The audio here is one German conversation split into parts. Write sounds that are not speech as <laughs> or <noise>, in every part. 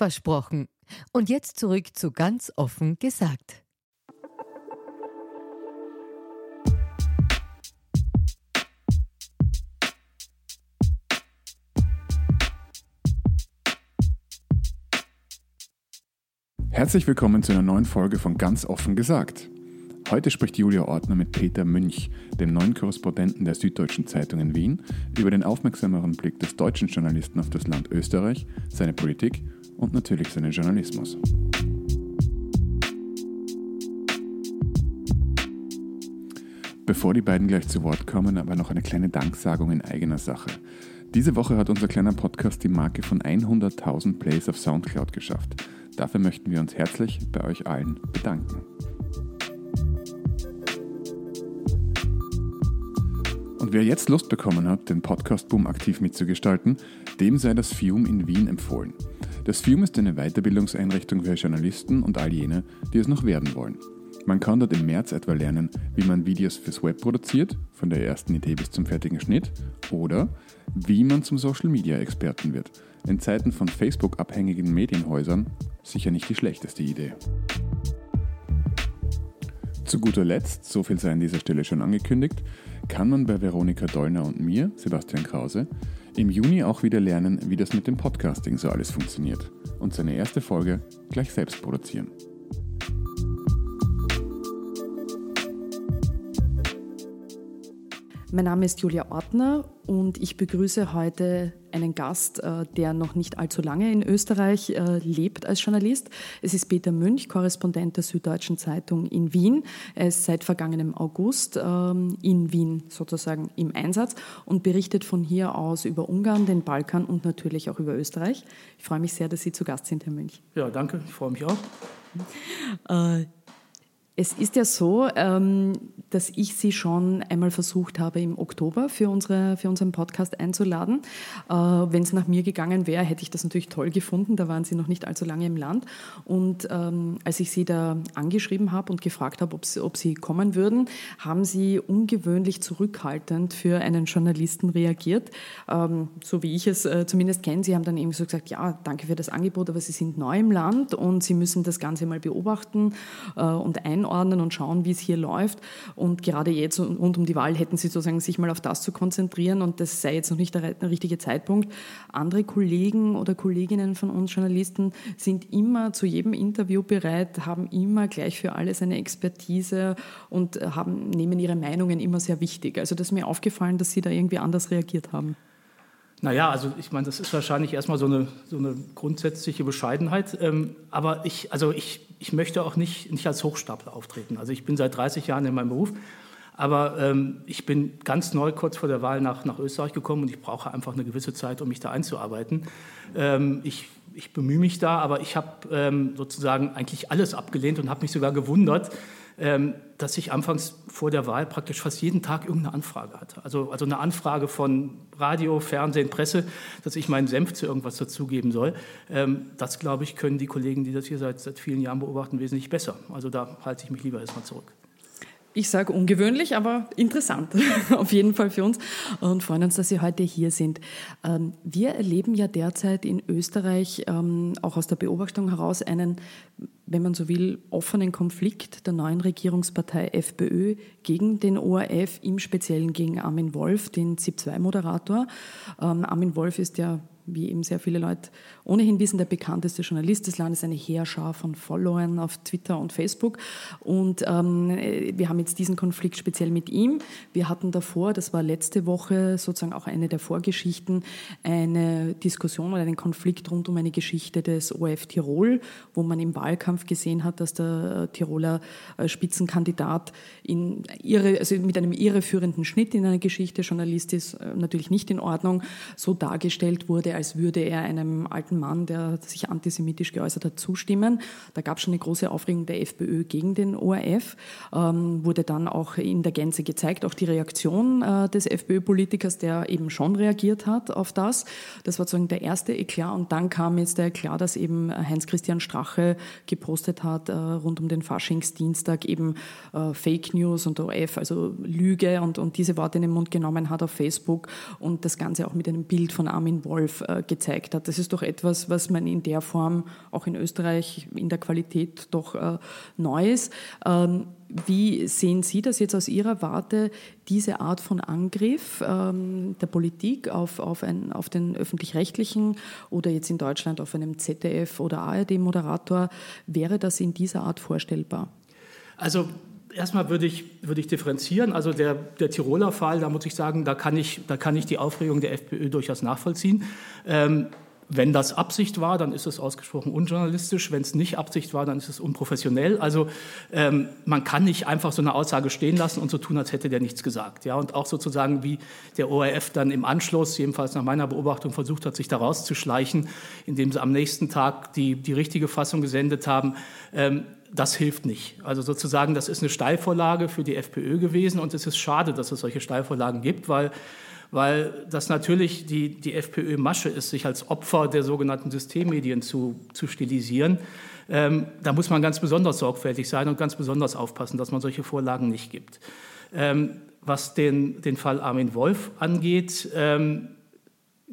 Versprochen. Und jetzt zurück zu ganz offen gesagt. Herzlich willkommen zu einer neuen Folge von Ganz offen gesagt. Heute spricht Julia Ortner mit Peter Münch, dem neuen Korrespondenten der Süddeutschen Zeitung in Wien, über den aufmerksameren Blick des deutschen Journalisten auf das Land Österreich, seine Politik und natürlich seinen Journalismus. Bevor die beiden gleich zu Wort kommen, aber noch eine kleine Danksagung in eigener Sache. Diese Woche hat unser kleiner Podcast die Marke von 100.000 Plays auf Soundcloud geschafft. Dafür möchten wir uns herzlich bei euch allen bedanken. Und wer jetzt Lust bekommen hat, den Podcast-Boom aktiv mitzugestalten, dem sei das FIUM in Wien empfohlen. Das FIUM ist eine Weiterbildungseinrichtung für Journalisten und all jene, die es noch werden wollen. Man kann dort im März etwa lernen, wie man Videos fürs Web produziert, von der ersten Idee bis zum fertigen Schnitt, oder wie man zum Social-Media-Experten wird. In Zeiten von Facebook-abhängigen Medienhäusern sicher nicht die schlechteste Idee. Zu guter Letzt, so viel sei an dieser Stelle schon angekündigt, kann man bei Veronika Dollner und mir, Sebastian Krause, im Juni auch wieder lernen, wie das mit dem Podcasting so alles funktioniert und seine erste Folge gleich selbst produzieren. Mein Name ist Julia Ortner und ich begrüße heute einen Gast, äh, der noch nicht allzu lange in Österreich äh, lebt als Journalist. Es ist Peter Münch, Korrespondent der Süddeutschen Zeitung in Wien. Er ist seit vergangenem August ähm, in Wien sozusagen im Einsatz und berichtet von hier aus über Ungarn, den Balkan und natürlich auch über Österreich. Ich freue mich sehr, dass Sie zu Gast sind, Herr Münch. Ja, danke, ich freue mich auch. Es ist ja so, ähm, dass ich Sie schon einmal versucht habe, im Oktober für, unsere, für unseren Podcast einzuladen. Äh, Wenn es nach mir gegangen wäre, hätte ich das natürlich toll gefunden. Da waren Sie noch nicht allzu lange im Land. Und ähm, als ich Sie da angeschrieben habe und gefragt habe, ob Sie, ob Sie kommen würden, haben Sie ungewöhnlich zurückhaltend für einen Journalisten reagiert. Ähm, so wie ich es äh, zumindest kenne. Sie haben dann eben so gesagt, ja, danke für das Angebot, aber Sie sind neu im Land und Sie müssen das Ganze mal beobachten äh, und einordnen einordnen und schauen, wie es hier läuft. Und gerade jetzt rund um die Wahl hätten sie sozusagen sich mal auf das zu konzentrieren und das sei jetzt noch nicht der, richtige Zeitpunkt. Andere Kollegen oder Kolleginnen von uns Journalisten sind immer zu jedem Interview bereit, haben immer gleich für alles eine Expertise und haben, nehmen ihre Meinungen immer sehr wichtig. Also das ist mir aufgefallen, dass sie da irgendwie anders reagiert haben. Naja, also ich meine, das ist wahrscheinlich erstmal so eine, so eine grundsätzliche Bescheidenheit. Ähm, aber ich, also ich, ich möchte auch nicht, nicht als Hochstapler auftreten. Also ich bin seit 30 Jahren in meinem Beruf, aber ähm, ich bin ganz neu kurz vor der Wahl nach, nach Österreich gekommen und ich brauche einfach eine gewisse Zeit, um mich da einzuarbeiten. Ähm, ich, ich bemühe mich da, aber ich habe ähm, sozusagen eigentlich alles abgelehnt und habe mich sogar gewundert, dass ich anfangs vor der Wahl praktisch fast jeden Tag irgendeine Anfrage hatte. Also, also eine Anfrage von Radio, Fernsehen, Presse, dass ich meinen Senf zu irgendwas dazugeben soll. Ähm, das, glaube ich, können die Kollegen, die das hier seit, seit vielen Jahren beobachten, wesentlich besser. Also da halte ich mich lieber erstmal zurück. Ich sage ungewöhnlich, aber interessant <laughs> auf jeden Fall für uns und freuen uns, dass Sie heute hier sind. Ähm, wir erleben ja derzeit in Österreich ähm, auch aus der Beobachtung heraus einen, wenn man so will, offenen Konflikt der neuen Regierungspartei FPÖ gegen den ORF, im Speziellen gegen Armin Wolf, den ZIP-2-Moderator. Ähm, Armin Wolf ist ja wie eben sehr viele Leute ohnehin wissen, der bekannteste Journalist des Landes, eine Heerschar von Followern auf Twitter und Facebook. Und ähm, wir haben jetzt diesen Konflikt speziell mit ihm. Wir hatten davor, das war letzte Woche sozusagen auch eine der Vorgeschichten, eine Diskussion oder einen Konflikt rund um eine Geschichte des ORF Tirol, wo man im Wahlkampf gesehen hat, dass der Tiroler äh, Spitzenkandidat in ihre, also mit einem irreführenden Schnitt in einer Geschichte, Journalist ist äh, natürlich nicht in Ordnung, so dargestellt wurde, als würde er einem alten Mann, der sich antisemitisch geäußert hat, zustimmen. Da gab es schon eine große Aufregung der FPÖ gegen den ORF, ähm, wurde dann auch in der Gänze gezeigt, auch die Reaktion äh, des FPÖ-Politikers, der eben schon reagiert hat auf das. Das war sozusagen der erste Eklat und dann kam jetzt der Eklat, dass eben Heinz-Christian Strache gepostet hat äh, rund um den Faschingsdienstag eben äh, Fake News und OF, also Lüge und, und diese Worte in den Mund genommen hat auf Facebook und das Ganze auch mit einem Bild von Armin Wolf äh, gezeigt hat. Das ist doch etwas, was man in der Form auch in Österreich in der Qualität doch äh, neu ist. Ähm, wie sehen Sie das jetzt aus Ihrer Warte, diese Art von Angriff ähm, der Politik auf, auf, ein, auf den öffentlich-rechtlichen oder jetzt in Deutschland auf einem ZDF oder ARD-Moderator? Wäre das in dieser Art vorstellbar? Also erstmal würde ich, würde ich differenzieren. Also der, der Tiroler Fall, da muss ich sagen, da kann ich, da kann ich die Aufregung der FPÖ durchaus nachvollziehen. Ähm, wenn das Absicht war, dann ist es ausgesprochen unjournalistisch. Wenn es nicht Absicht war, dann ist es unprofessionell. Also ähm, man kann nicht einfach so eine Aussage stehen lassen und so tun, als hätte der nichts gesagt. Ja, und auch sozusagen wie der ORF dann im Anschluss, jedenfalls nach meiner Beobachtung, versucht hat, sich da rauszuschleichen, indem sie am nächsten Tag die, die richtige Fassung gesendet haben. Ähm, das hilft nicht. Also sozusagen, das ist eine Steilvorlage für die FPÖ gewesen und es ist schade, dass es solche Steilvorlagen gibt, weil, weil das natürlich die, die FPÖ-Masche ist, sich als Opfer der sogenannten Systemmedien zu, zu stilisieren. Ähm, da muss man ganz besonders sorgfältig sein und ganz besonders aufpassen, dass man solche Vorlagen nicht gibt. Ähm, was den, den Fall Armin Wolf angeht, ähm,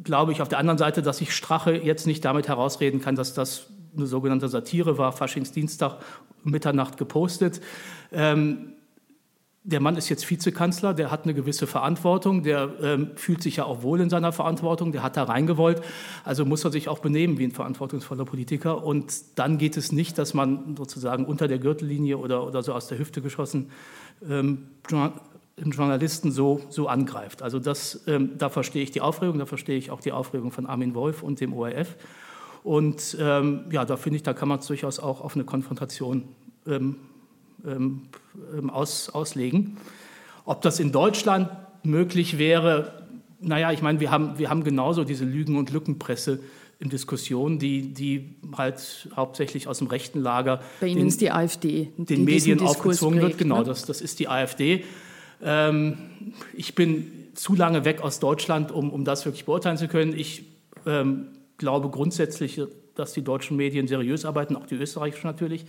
glaube ich auf der anderen Seite, dass ich Strache jetzt nicht damit herausreden kann, dass das eine sogenannte Satire war, Faschingsdienstag, Mitternacht gepostet. Ähm, der Mann ist jetzt Vizekanzler, der hat eine gewisse Verantwortung, der ähm, fühlt sich ja auch wohl in seiner Verantwortung, der hat da reingewollt, also muss er sich auch benehmen wie ein verantwortungsvoller Politiker. Und dann geht es nicht, dass man sozusagen unter der Gürtellinie oder, oder so aus der Hüfte geschossen ähm, Journalisten so, so angreift. Also das, ähm, da verstehe ich die Aufregung, da verstehe ich auch die Aufregung von Armin Wolf und dem ORF. Und ähm, ja, da finde ich, da kann man es durchaus auch auf eine Konfrontation ähm, ähm, ähm, aus, auslegen. Ob das in Deutschland möglich wäre, naja, ich meine, wir haben, wir haben genauso diese Lügen- und Lückenpresse in Diskussion, die, die halt hauptsächlich aus dem rechten Lager Bei Ihnen den, ist die AfD, den die Medien aufgezwungen wird. Genau, ne? das, das ist die AfD. Ähm, ich bin zu lange weg aus Deutschland, um, um das wirklich beurteilen zu können. Ich ähm, glaube grundsätzlich, dass die deutschen Medien seriös arbeiten, auch die österreichischen natürlich,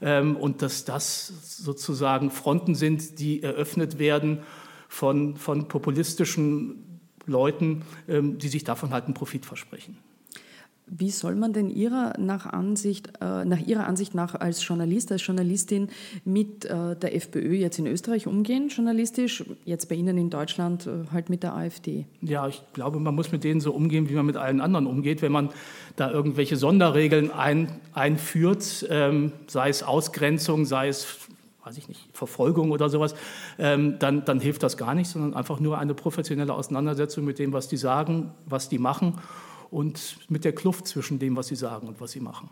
ähm, und dass das sozusagen Fronten sind, die eröffnet werden von, von populistischen Leuten, ähm, die sich davon halt einen Profit versprechen. Wie soll man denn ihrer nach, Ansicht, äh, nach Ihrer Ansicht nach als Journalist, als Journalistin mit äh, der FPÖ jetzt in Österreich umgehen, journalistisch, jetzt bei Ihnen in Deutschland äh, halt mit der AfD? Ja, ich glaube, man muss mit denen so umgehen, wie man mit allen anderen umgeht. Wenn man da irgendwelche Sonderregeln ein, einführt, ähm, sei es Ausgrenzung, sei es weiß ich nicht, Verfolgung oder sowas, ähm, dann, dann hilft das gar nicht, sondern einfach nur eine professionelle Auseinandersetzung mit dem, was die sagen, was die machen und mit der Kluft zwischen dem, was sie sagen und was sie machen.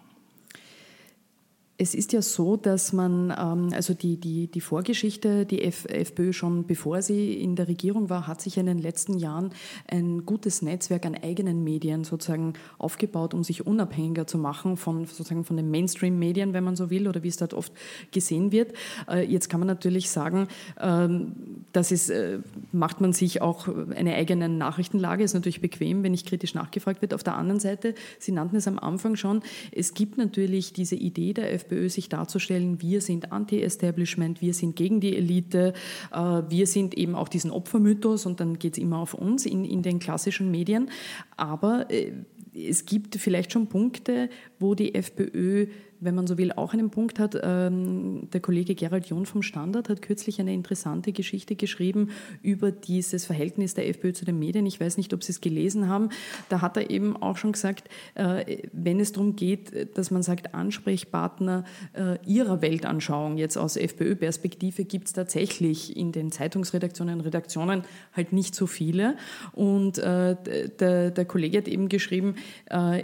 Es ist ja so, dass man, ähm, also die, die, die Vorgeschichte, die FPÖ schon bevor sie in der Regierung war, hat sich in den letzten Jahren ein gutes Netzwerk an eigenen Medien sozusagen aufgebaut, um sich unabhängiger zu machen von sozusagen von den Mainstream-Medien, wenn man so will, oder wie es dort oft gesehen wird. Äh, jetzt kann man natürlich sagen, ähm, das ist, äh, macht man sich auch eine eigene Nachrichtenlage, ist natürlich bequem, wenn nicht kritisch nachgefragt wird. Auf der anderen Seite, Sie nannten es am Anfang schon, es gibt natürlich diese Idee der FPÖ, FPÖ sich darzustellen, wir sind Anti-Establishment, wir sind gegen die Elite, äh, wir sind eben auch diesen Opfermythos und dann geht es immer auf uns in, in den klassischen Medien. Aber äh, es gibt vielleicht schon Punkte, wo die FPÖ wenn man so will, auch einen Punkt hat. Ähm, der Kollege Gerald John vom Standard hat kürzlich eine interessante Geschichte geschrieben über dieses Verhältnis der FPÖ zu den Medien. Ich weiß nicht, ob Sie es gelesen haben. Da hat er eben auch schon gesagt, äh, wenn es darum geht, dass man sagt, Ansprechpartner äh, Ihrer Weltanschauung jetzt aus FPÖ-Perspektive gibt es tatsächlich in den Zeitungsredaktionen, Redaktionen halt nicht so viele. Und äh, der, der Kollege hat eben geschrieben,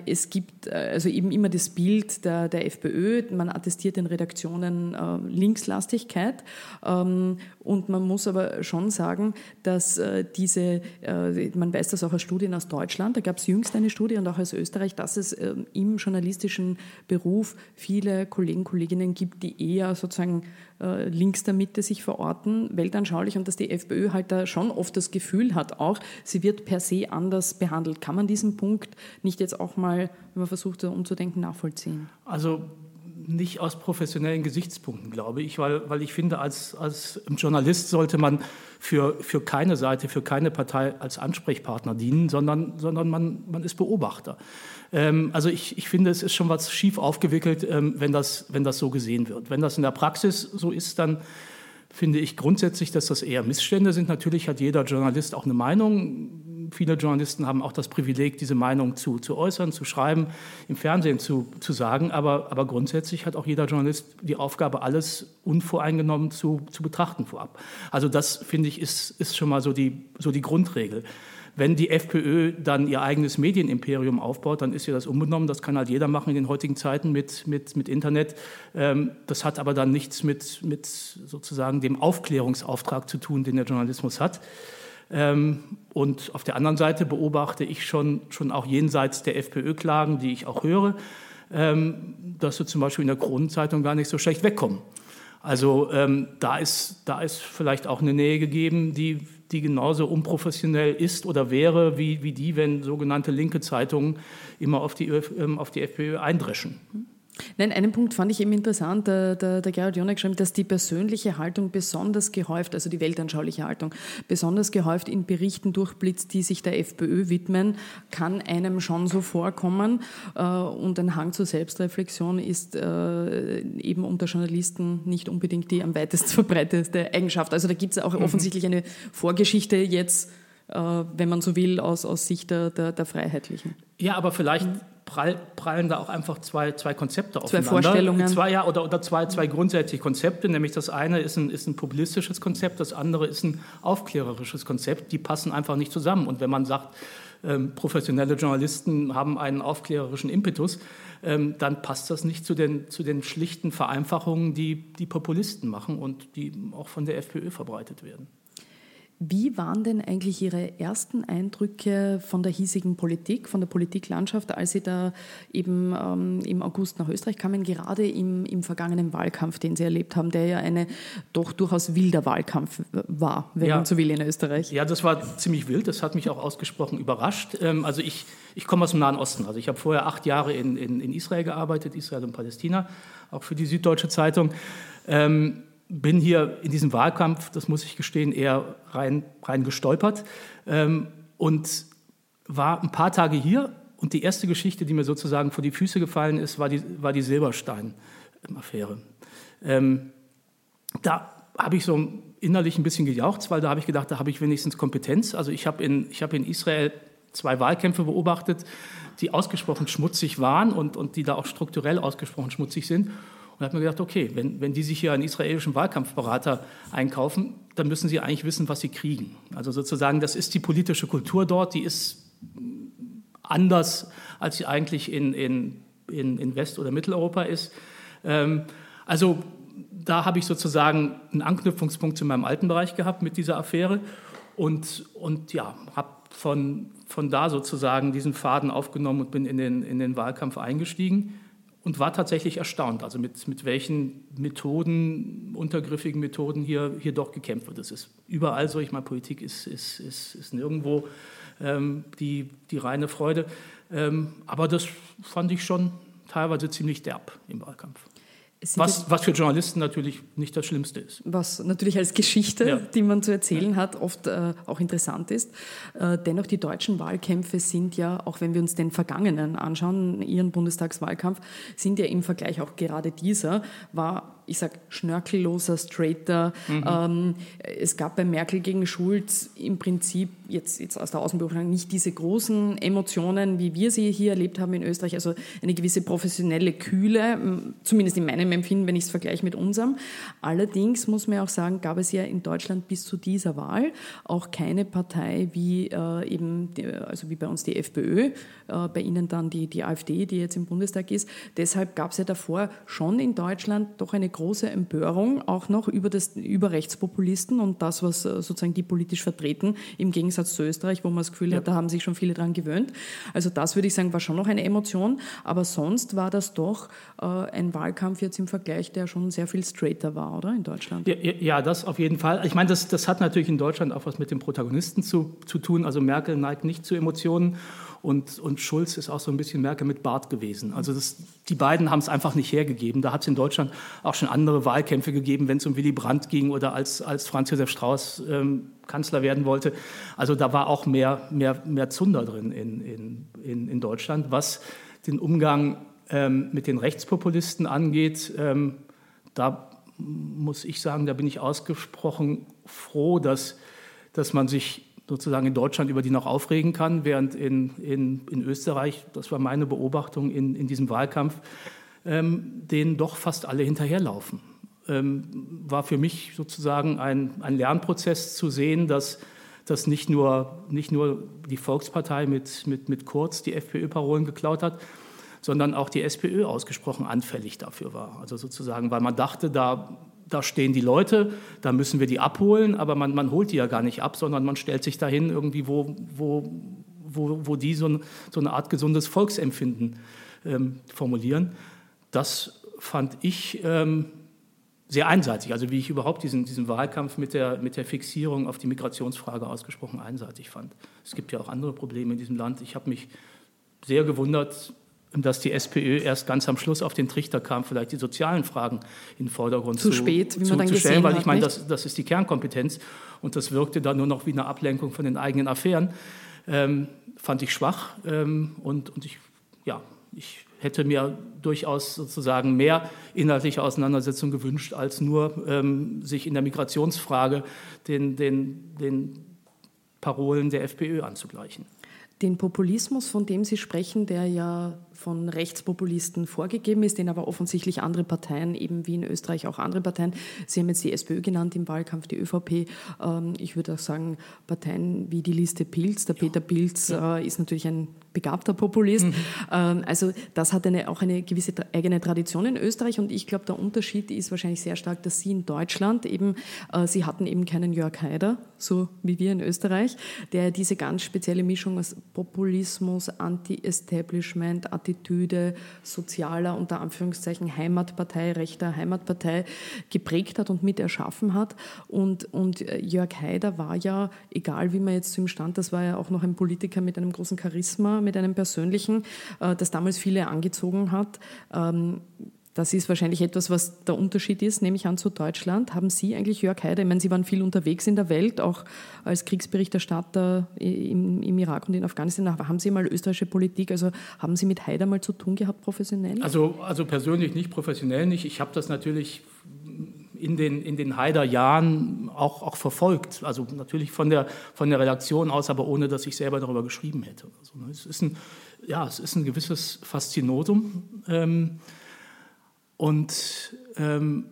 es gibt also eben immer das Bild der, der FPÖ, man attestiert den Redaktionen äh, Linkslastigkeit. Ähm, und man muss aber schon sagen, dass äh, diese, äh, man weiß das auch aus Studien aus Deutschland, da gab es jüngst eine Studie und auch aus Österreich, dass es äh, im journalistischen Beruf viele Kollegen, Kolleginnen gibt, die eher sozusagen äh, links der Mitte sich verorten, weltanschaulich und dass die FPÖ halt da schon oft das Gefühl hat auch, sie wird per se anders behandelt. Kann man diesen Punkt nicht jetzt auch mal, wenn man versucht, umzudenken, nachvollziehen? Also nicht aus professionellen Gesichtspunkten, glaube ich, weil, weil ich finde, als, als Journalist sollte man für, für keine Seite, für keine Partei als Ansprechpartner dienen, sondern, sondern man, man ist Beobachter. Ähm, also ich, ich finde, es ist schon was schief aufgewickelt, ähm, wenn, das, wenn das so gesehen wird. Wenn das in der Praxis so ist, dann finde ich grundsätzlich, dass das eher Missstände sind. Natürlich hat jeder Journalist auch eine Meinung viele Journalisten haben auch das Privileg, diese Meinung zu, zu äußern, zu schreiben, im Fernsehen zu, zu sagen. Aber, aber grundsätzlich hat auch jeder Journalist die Aufgabe, alles unvoreingenommen zu, zu betrachten vorab. Also das, finde ich, ist, ist schon mal so die, so die Grundregel. Wenn die FPÖ dann ihr eigenes Medienimperium aufbaut, dann ist ja das unbenommen. Das kann halt jeder machen in den heutigen Zeiten mit, mit, mit Internet. Ähm, das hat aber dann nichts mit, mit sozusagen dem Aufklärungsauftrag zu tun, den der Journalismus hat. Ähm, und auf der anderen Seite beobachte ich schon, schon auch jenseits der FPÖ-Klagen, die ich auch höre, ähm, dass sie zum Beispiel in der Kronenzeitung gar nicht so schlecht wegkommen. Also ähm, da, ist, da ist vielleicht auch eine Nähe gegeben, die, die genauso unprofessionell ist oder wäre, wie, wie die, wenn sogenannte linke Zeitungen immer auf die, auf die FPÖ eindreschen. Nein, einen Punkt fand ich eben interessant, der, der, der Gerhard Jonek geschrieben, dass die persönliche Haltung besonders gehäuft, also die weltanschauliche Haltung, besonders gehäuft in Berichten durchblitzt, die sich der FPÖ widmen, kann einem schon so vorkommen. Äh, und ein Hang zur Selbstreflexion ist äh, eben unter Journalisten nicht unbedingt die am weitest verbreitete Eigenschaft. Also da gibt es auch mhm. offensichtlich eine Vorgeschichte jetzt, äh, wenn man so will, aus, aus Sicht der, der, der Freiheitlichen. Ja, aber vielleicht mhm prall, prallen da auch einfach zwei, zwei Konzepte zwei aufeinander. Zwei Vorstellungen. Zwei, ja, oder, oder zwei, zwei grundsätzliche Konzepte, nämlich das eine ist ein, ist ein populistisches Konzept, das andere ist ein aufklärerisches Konzept. Die passen einfach nicht zusammen. Und wenn man sagt, ähm, professionelle Journalisten haben einen aufklärerischen Impetus, ähm, dann passt das nicht zu den, zu den schlichten Vereinfachungen, die die Populisten machen und die auch von der FPÖ verbreitet werden. Wie waren denn eigentlich Ihre ersten Eindrücke von der hiesigen Politik, von der Politiklandschaft, als Sie da eben ähm, im August nach Österreich kamen, gerade im, im vergangenen Wahlkampf, den Sie erlebt haben, der ja eine doch durchaus wilder Wahlkampf war, wenn ja. man so will, in Österreich? Ja, das war ziemlich wild. Das hat mich auch ausgesprochen überrascht. Ähm, also ich, ich komme aus dem Nahen Osten. Also ich habe vorher acht Jahre in, in, in Israel gearbeitet, Israel und Palästina, auch für die Süddeutsche Zeitung. Ähm, bin hier in diesem Wahlkampf, das muss ich gestehen, eher rein, rein gestolpert ähm, und war ein paar Tage hier. Und die erste Geschichte, die mir sozusagen vor die Füße gefallen ist, war die, war die Silberstein-Affäre. Ähm, da habe ich so innerlich ein bisschen gejaucht, weil da habe ich gedacht, da habe ich wenigstens Kompetenz. Also ich habe in, hab in Israel zwei Wahlkämpfe beobachtet, die ausgesprochen schmutzig waren und, und die da auch strukturell ausgesprochen schmutzig sind. Und hat mir gedacht, okay, wenn, wenn die sich hier einen israelischen Wahlkampfberater einkaufen, dann müssen sie eigentlich wissen, was sie kriegen. Also sozusagen, das ist die politische Kultur dort, die ist anders, als sie eigentlich in, in, in, in West- oder Mitteleuropa ist. Ähm, also da habe ich sozusagen einen Anknüpfungspunkt zu meinem alten Bereich gehabt mit dieser Affäre und, und ja, habe von, von da sozusagen diesen Faden aufgenommen und bin in den, in den Wahlkampf eingestiegen und war tatsächlich erstaunt, also mit, mit welchen Methoden, untergriffigen Methoden hier, hier doch gekämpft wird. Das ist überall so. Ich meine, Politik ist, ist, ist, ist nirgendwo ähm, die, die reine Freude. Ähm, aber das fand ich schon teilweise ziemlich derb im Wahlkampf. Was, was, für Journalisten natürlich nicht das Schlimmste ist. Was natürlich als Geschichte, ja. die man zu erzählen hat, oft äh, auch interessant ist. Äh, dennoch, die deutschen Wahlkämpfe sind ja, auch wenn wir uns den vergangenen anschauen, Ihren Bundestagswahlkampf, sind ja im Vergleich auch gerade dieser, war ich sage, schnörkelloser, straighter. Mhm. Ähm, es gab bei Merkel gegen Schulz im Prinzip jetzt, jetzt aus der Außenbeobachtung nicht diese großen Emotionen, wie wir sie hier erlebt haben in Österreich, also eine gewisse professionelle Kühle, zumindest in meinem Empfinden, wenn ich es vergleiche mit unserem. Allerdings muss man auch sagen, gab es ja in Deutschland bis zu dieser Wahl auch keine Partei wie äh, eben, also wie bei uns die FPÖ, äh, bei Ihnen dann die, die AfD, die jetzt im Bundestag ist. Deshalb gab es ja davor schon in Deutschland doch eine große Empörung auch noch über, das, über Rechtspopulisten und das, was äh, sozusagen die politisch vertreten, im Gegensatz zu Österreich, wo man das Gefühl ja. hat, da haben sich schon viele daran gewöhnt. Also das würde ich sagen, war schon noch eine Emotion, aber sonst war das doch äh, ein Wahlkampf jetzt im Vergleich, der schon sehr viel straighter war, oder in Deutschland? Ja, ja das auf jeden Fall. Ich meine, das, das hat natürlich in Deutschland auch was mit den Protagonisten zu, zu tun. Also Merkel neigt nicht zu Emotionen und, und Schulz ist auch so ein bisschen Merkel mit Bart gewesen. Also das, die beiden haben es einfach nicht hergegeben. Da hat es in Deutschland auch schon andere Wahlkämpfe gegeben, wenn es um Willy Brandt ging oder als, als Franz Josef Strauß ähm, Kanzler werden wollte. Also da war auch mehr, mehr, mehr Zunder drin in, in, in, in Deutschland. Was den Umgang ähm, mit den Rechtspopulisten angeht, ähm, da muss ich sagen, da bin ich ausgesprochen froh, dass, dass man sich sozusagen in Deutschland über die noch aufregen kann, während in, in, in Österreich, das war meine Beobachtung in, in diesem Wahlkampf, ähm, denen doch fast alle hinterherlaufen. Ähm, war für mich sozusagen ein, ein Lernprozess zu sehen, dass, dass nicht, nur, nicht nur die Volkspartei mit, mit, mit Kurz die FPÖ-Parolen geklaut hat, sondern auch die SPÖ ausgesprochen anfällig dafür war. Also sozusagen, weil man dachte, da da stehen die Leute, da müssen wir die abholen, aber man, man holt die ja gar nicht ab, sondern man stellt sich dahin irgendwie, wo, wo, wo, wo die so, ein, so eine Art gesundes Volksempfinden ähm, formulieren. Das fand ich ähm, sehr einseitig, also wie ich überhaupt diesen, diesen Wahlkampf mit der, mit der Fixierung auf die Migrationsfrage ausgesprochen einseitig fand. Es gibt ja auch andere Probleme in diesem Land. Ich habe mich sehr gewundert, dass die SPÖ erst ganz am Schluss auf den Trichter kam, vielleicht die sozialen Fragen in den Vordergrund zu, zu, spät, wie man dann zu stellen, weil ich meine, das, das, ist die Kernkompetenz und das wirkte dann nur noch wie eine Ablenkung von den eigenen Affären. Ähm, fand ich schwach ähm, und, und ich, ja, ich hätte mir durchaus sozusagen mehr inhaltliche Auseinandersetzung gewünscht, als nur ähm, sich in der Migrationsfrage den, den, den Parolen der FPÖ anzugleichen. Den Populismus, von dem Sie sprechen, der ja von Rechtspopulisten vorgegeben ist, den aber offensichtlich andere Parteien, eben wie in Österreich auch andere Parteien, Sie haben jetzt die SPÖ genannt im Wahlkampf, die ÖVP, ähm, ich würde auch sagen, Parteien wie die Liste Pilz, der Peter Pilz. Äh, ist natürlich ein begabter Populist. Mhm. Ähm, also das hat eine, auch eine gewisse eigene Tradition in Österreich und ich glaube, der Unterschied ist wahrscheinlich sehr stark, dass Sie in Deutschland eben, äh, Sie hatten eben keinen Jörg Haider, so wie wir in Österreich, der diese ganz spezielle Mischung aus Populismus, Anti-Establishment, Attitüde sozialer, unter Anführungszeichen Heimatpartei, rechter Heimatpartei geprägt hat und mit erschaffen hat. Und, und äh, Jörg Haider war ja, egal wie man jetzt zu ihm stand, das war ja auch noch ein Politiker mit einem großen Charisma, mit einem persönlichen, äh, das damals viele angezogen hat. Ähm, das ist wahrscheinlich etwas, was der Unterschied ist, nehme ich an, zu Deutschland. Haben Sie eigentlich, Jörg Haider, ich meine, Sie waren viel unterwegs in der Welt, auch als Kriegsberichterstatter im, im Irak und in Afghanistan. Haben Sie mal österreichische Politik, also haben Sie mit Haider mal zu tun gehabt, professionell? Also, also persönlich nicht, professionell nicht. Ich habe das natürlich in den, in den Haider-Jahren auch, auch verfolgt. Also natürlich von der, von der Redaktion aus, aber ohne, dass ich selber darüber geschrieben hätte. Also, es, ist ein, ja, es ist ein gewisses Faszinotum. Ähm, und ähm,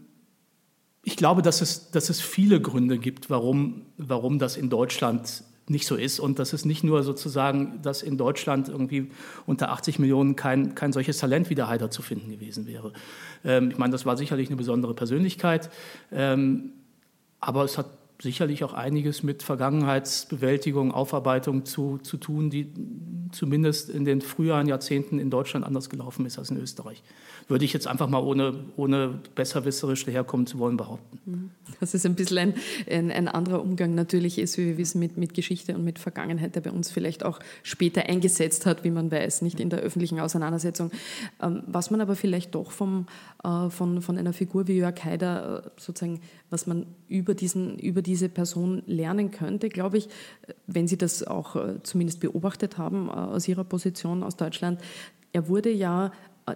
ich glaube, dass es, dass es viele Gründe gibt, warum, warum das in Deutschland nicht so ist und dass es nicht nur sozusagen, dass in Deutschland irgendwie unter 80 Millionen kein, kein solches Talent wie der Haider zu finden gewesen wäre. Ähm, ich meine, das war sicherlich eine besondere Persönlichkeit, ähm, aber es hat sicherlich auch einiges mit Vergangenheitsbewältigung, Aufarbeitung zu, zu tun, die, zumindest in den früheren Jahrzehnten in Deutschland anders gelaufen ist als in Österreich. Würde ich jetzt einfach mal ohne, ohne besserwisserisch daherkommen zu wollen behaupten. Mhm. Das ist ein bisschen ein, ein, anderer Umgang natürlich ist, wie wir wissen, mit, mit Geschichte und mit Vergangenheit, der bei uns vielleicht auch später eingesetzt hat, wie man weiß, nicht in der öffentlichen Auseinandersetzung. Ähm, was man aber vielleicht doch vom, äh, von, von einer Figur wie Jörg Haider äh, sozusagen, was man über, diesen, über diese Person lernen könnte, glaube ich, wenn Sie das auch äh, zumindest beobachtet haben aus Ihrer Position aus Deutschland, er wurde ja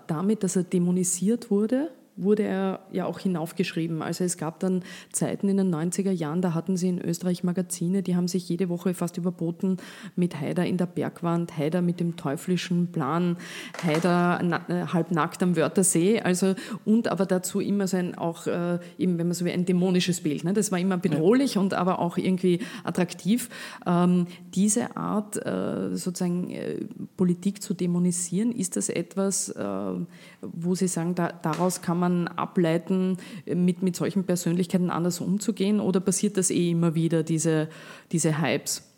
damit, dass er dämonisiert wurde, wurde er ja auch hinaufgeschrieben. Also es gab dann Zeiten in den 90er Jahren, da hatten sie in Österreich Magazine, die haben sich jede Woche fast überboten mit Haider in der Bergwand, Haider mit dem teuflischen Plan, Haider äh, halbnackt am Wörthersee, also und aber dazu immer so ein auch äh, eben, wenn man so wie ein dämonisches Bild. Ne? Das war immer bedrohlich ja. und aber auch irgendwie attraktiv. Ähm, diese Art äh, sozusagen äh, Politik zu dämonisieren, ist das etwas, äh, wo Sie sagen, da, daraus kann man man ableiten, mit, mit solchen Persönlichkeiten anders umzugehen oder passiert das eh immer wieder, diese, diese Hypes?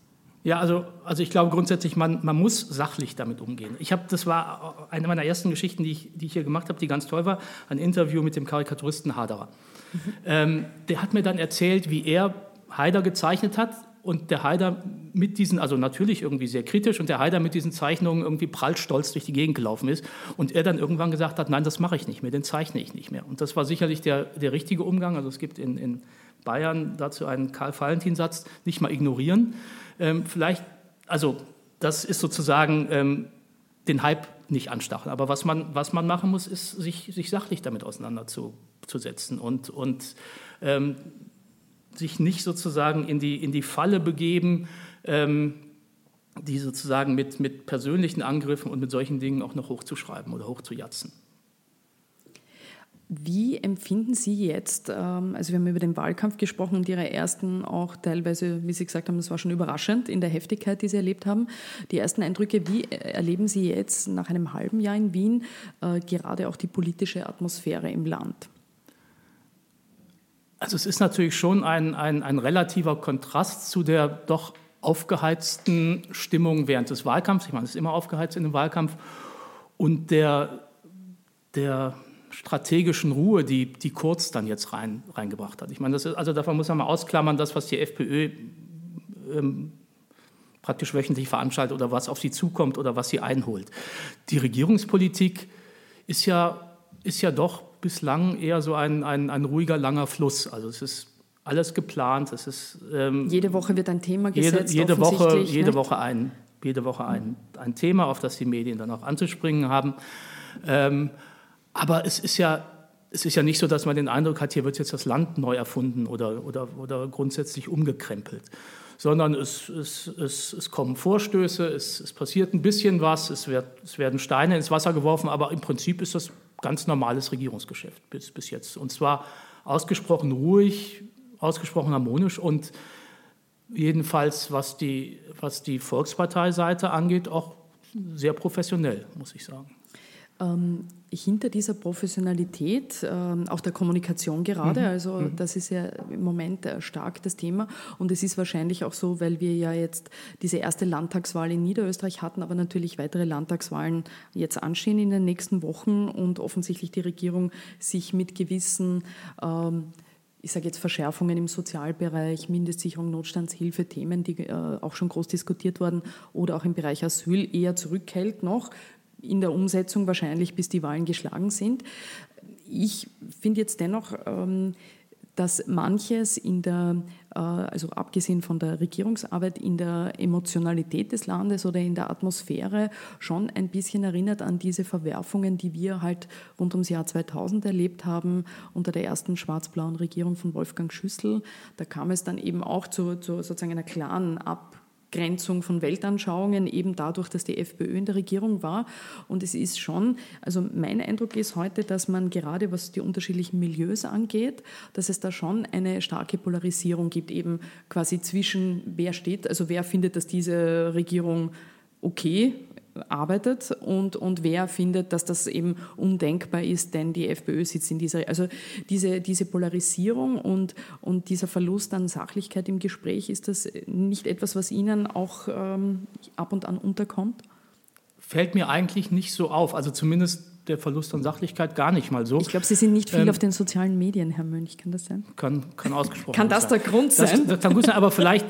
Ja, also, also ich glaube grundsätzlich, man, man muss sachlich damit umgehen. Ich habe, das war eine meiner ersten Geschichten, die ich, die ich hier gemacht habe, die ganz toll war, ein Interview mit dem Karikaturisten Haderer. Mhm. Ähm, der hat mir dann erzählt, wie er Haider gezeichnet hat und der Haider mit diesen, also natürlich irgendwie sehr kritisch, und der Haider mit diesen Zeichnungen irgendwie prallstolz durch die Gegend gelaufen ist. Und er dann irgendwann gesagt hat, nein, das mache ich nicht mehr, den zeichne ich nicht mehr. Und das war sicherlich der, der richtige Umgang. Also es gibt in, in Bayern dazu einen Karl-Valentin-Satz, nicht mal ignorieren. Ähm, vielleicht, also das ist sozusagen ähm, den Hype nicht anstacheln. Aber was man, was man machen muss, ist, sich, sich sachlich damit auseinanderzusetzen und, und ähm, sich nicht sozusagen in die, in die Falle begeben, ähm, die sozusagen mit, mit persönlichen Angriffen und mit solchen Dingen auch noch hochzuschreiben oder hochzujatzen. Wie empfinden Sie jetzt, ähm, also wir haben über den Wahlkampf gesprochen und Ihre ersten auch teilweise, wie Sie gesagt haben, das war schon überraschend in der Heftigkeit, die Sie erlebt haben. Die ersten Eindrücke, wie erleben Sie jetzt nach einem halben Jahr in Wien äh, gerade auch die politische Atmosphäre im Land? Also es ist natürlich schon ein, ein, ein relativer Kontrast zu der doch aufgeheizten Stimmung während des Wahlkampfs. Ich meine, es ist immer aufgeheizt in dem Wahlkampf. Und der, der strategischen Ruhe, die, die Kurz dann jetzt rein, reingebracht hat. Ich meine, ist, also davon muss man mal ausklammern, das, was die FPÖ ähm, praktisch wöchentlich veranstaltet oder was auf sie zukommt oder was sie einholt. Die Regierungspolitik ist ja, ist ja doch bislang eher so ein, ein, ein ruhiger, langer Fluss. Also es ist alles geplant. Es ist, ähm, jede Woche wird ein Thema gesetzt. Jede, jede Woche, jede Woche, ein, jede Woche ein, ein Thema, auf das die Medien dann auch anzuspringen haben. Ähm, aber es ist ja es ist ja nicht so, dass man den Eindruck hat, hier wird jetzt das Land neu erfunden oder, oder, oder grundsätzlich umgekrempelt, sondern es, es, es, es kommen Vorstöße, es, es passiert ein bisschen was, es, wird, es werden Steine ins Wasser geworfen, aber im Prinzip ist das ganz normales Regierungsgeschäft bis, bis jetzt. Und zwar ausgesprochen ruhig, ausgesprochen harmonisch und jedenfalls, was die, was die Volksparteiseite angeht, auch sehr professionell, muss ich sagen. Ähm, hinter dieser Professionalität, ähm, auch der Kommunikation gerade, mhm. also mhm. das ist ja im Moment äh, stark das Thema und es ist wahrscheinlich auch so, weil wir ja jetzt diese erste Landtagswahl in Niederösterreich hatten, aber natürlich weitere Landtagswahlen jetzt anstehen in den nächsten Wochen und offensichtlich die Regierung sich mit gewissen ähm, ich sage jetzt Verschärfungen im Sozialbereich, Mindestsicherung, Notstandshilfe, Themen, die äh, auch schon groß diskutiert wurden, oder auch im Bereich Asyl eher zurückhält noch in der Umsetzung wahrscheinlich, bis die Wahlen geschlagen sind. Ich finde jetzt dennoch, ähm, dass manches in der, äh, also abgesehen von der Regierungsarbeit, in der Emotionalität des Landes oder in der Atmosphäre schon ein bisschen erinnert an diese Verwerfungen, die wir halt rund ums Jahr 2000 erlebt haben unter der ersten schwarz-blauen Regierung von Wolfgang Schüssel. Da kam es dann eben auch zu, zu sozusagen einer klaren Ab Abgrenzung von Weltanschauungen, eben dadurch, dass die FPÖ in der Regierung war. Und es ist schon, also mein Eindruck ist heute, dass man gerade was die unterschiedlichen Milieus angeht, dass es da schon eine starke Polarisierung gibt, eben quasi zwischen wer steht, also wer findet, dass diese Regierung okay arbeitet und, und wer findet, dass das eben undenkbar ist, denn die FPÖ sitzt in dieser, also diese, diese Polarisierung und, und dieser Verlust an Sachlichkeit im Gespräch, ist das nicht etwas, was Ihnen auch ähm, ab und an unterkommt? fällt mir eigentlich nicht so auf. Also zumindest der Verlust an Sachlichkeit gar nicht mal so. Ich glaube, Sie sind nicht viel ähm, auf den sozialen Medien, Herr Mönch, kann das sein? Kann, kann ausgesprochen Kann das sein. der Grund sein? Das, das, kann gut sein, aber vielleicht,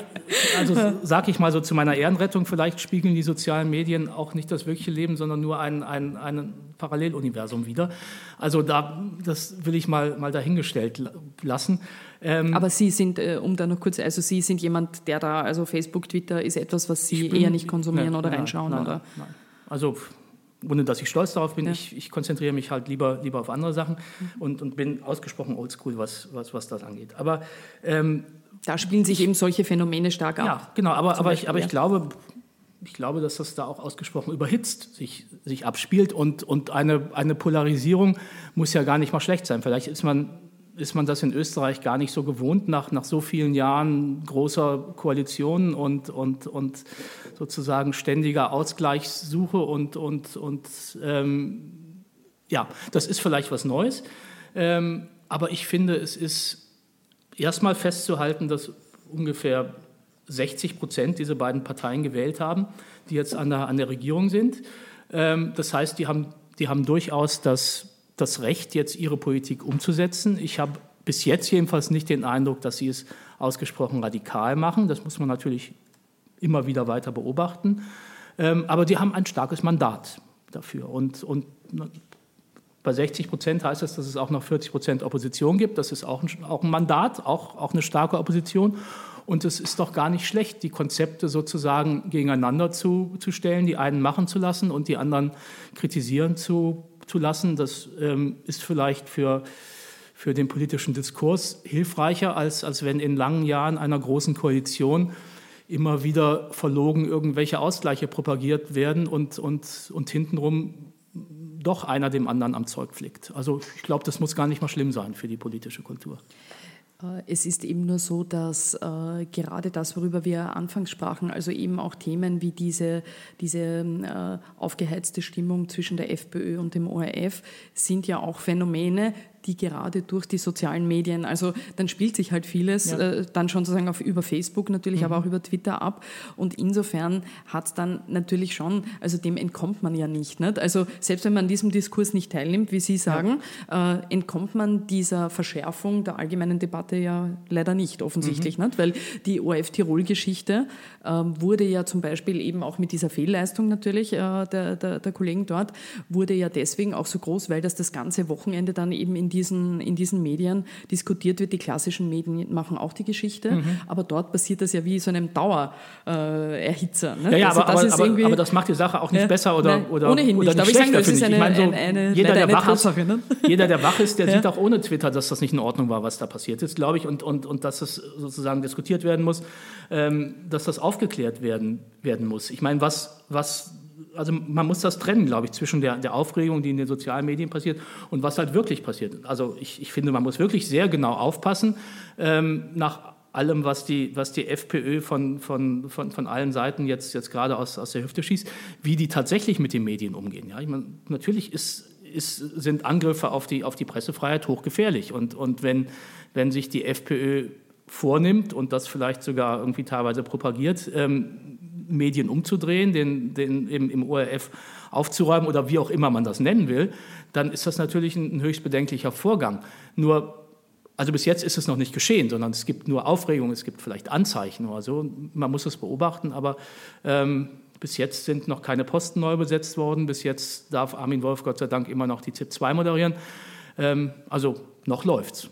also <laughs> sage ich mal so zu meiner Ehrenrettung, vielleicht spiegeln die sozialen Medien auch nicht das wirkliche Leben, sondern nur ein, ein, ein Paralleluniversum wieder. Also da, das will ich mal, mal dahingestellt lassen. Ähm, aber Sie sind, äh, um da noch kurz, also Sie sind jemand, der da, also Facebook, Twitter ist etwas, was Sie bin, eher nicht konsumieren nein, oder nein, reinschauen? Nein, oder? Nein. Also ohne dass ich stolz darauf bin, ja. ich, ich, konzentriere mich halt lieber, lieber auf andere Sachen mhm. und, und bin ausgesprochen oldschool, was, was, was das angeht. Aber ähm, da spielen sich eben solche Phänomene stark ab. Ja, genau, aber, aber, ich, aber ich glaube, ich glaube, dass das da auch ausgesprochen überhitzt sich, sich abspielt und, und eine, eine Polarisierung muss ja gar nicht mal schlecht sein. Vielleicht ist man ist man das in Österreich gar nicht so gewohnt, nach, nach so vielen Jahren großer Koalitionen und, und, und sozusagen ständiger Ausgleichssuche. Und, und, und ähm, ja, das ist vielleicht was Neues. Ähm, aber ich finde, es ist erstmal festzuhalten, dass ungefähr 60 Prozent diese beiden Parteien gewählt haben, die jetzt an der, an der Regierung sind. Ähm, das heißt, die haben, die haben durchaus das das Recht, jetzt ihre Politik umzusetzen. Ich habe bis jetzt jedenfalls nicht den Eindruck, dass sie es ausgesprochen radikal machen. Das muss man natürlich immer wieder weiter beobachten. Ähm, aber die haben ein starkes Mandat dafür. Und, und bei 60 Prozent heißt das, dass es auch noch 40 Prozent Opposition gibt. Das ist auch ein, auch ein Mandat, auch, auch eine starke Opposition. Und es ist doch gar nicht schlecht, die Konzepte sozusagen gegeneinander zu, zu stellen, die einen machen zu lassen und die anderen kritisieren zu zu lassen. Das ähm, ist vielleicht für, für den politischen Diskurs hilfreicher, als, als wenn in langen Jahren einer großen Koalition immer wieder verlogen irgendwelche Ausgleiche propagiert werden und, und, und hintenrum doch einer dem anderen am Zeug flickt. Also ich glaube, das muss gar nicht mal schlimm sein für die politische Kultur. Äh, es ist eben nur so, dass äh, gerade das, worüber wir anfangs sprachen, also eben auch Themen wie diese, diese äh, aufgeheizte Stimmung zwischen der FPÖ und dem ORF, sind ja auch Phänomene, die gerade durch die sozialen Medien, also dann spielt sich halt vieles ja. äh, dann schon sozusagen auf, über Facebook natürlich, mhm. aber auch über Twitter ab. Und insofern hat es dann natürlich schon, also dem entkommt man ja nicht. nicht? Also selbst wenn man an diesem Diskurs nicht teilnimmt, wie Sie sagen, ja. äh, entkommt man dieser Verschärfung der allgemeinen Debatte ja leider nicht, offensichtlich. Mhm. Nicht? Weil die ORF-Tirol-Geschichte äh, wurde ja zum Beispiel eben auch mit dieser Fehlleistung natürlich äh, der, der, der Kollegen dort, wurde ja deswegen auch so groß, weil das das ganze Wochenende dann eben in die diesen, in diesen Medien diskutiert wird. Die klassischen Medien machen auch die Geschichte, mhm. aber dort passiert das ja wie so einem Dauererhitzer. Äh, ne? Ja, ja also aber, aber, aber, aber, das macht die Sache auch nicht ja, besser oder, nein, oder, ohnehin oder nicht. Aber ich sage, das ist eine, ich meine, so, eine, jeder, der wach ist, <laughs> jeder, der wach ist, der ja. sieht auch ohne Twitter, dass das nicht in Ordnung war, was da passiert ist, glaube ich, und, und, und dass das sozusagen diskutiert werden muss, ähm, dass das aufgeklärt werden, werden muss. Ich meine, was, was also man muss das trennen, glaube ich, zwischen der, der Aufregung, die in den sozialen Medien passiert und was halt wirklich passiert. Also ich, ich finde, man muss wirklich sehr genau aufpassen ähm, nach allem, was die, was die FPÖ von, von, von, von allen Seiten jetzt, jetzt gerade aus, aus der Hüfte schießt, wie die tatsächlich mit den Medien umgehen. Ja, ich meine, natürlich ist, ist, sind Angriffe auf die, auf die Pressefreiheit hochgefährlich. Und, und wenn, wenn sich die FPÖ vornimmt und das vielleicht sogar irgendwie teilweise propagiert, ähm, Medien umzudrehen, den, den im, im ORF aufzuräumen oder wie auch immer man das nennen will, dann ist das natürlich ein, ein höchst bedenklicher Vorgang. Nur also bis jetzt ist es noch nicht geschehen, sondern es gibt nur Aufregung, es gibt vielleicht Anzeichen oder so. Man muss es beobachten, aber ähm, bis jetzt sind noch keine Posten neu besetzt worden. Bis jetzt darf Armin Wolf Gott sei Dank immer noch die ZIP 2 moderieren. Ähm, also noch läuft's.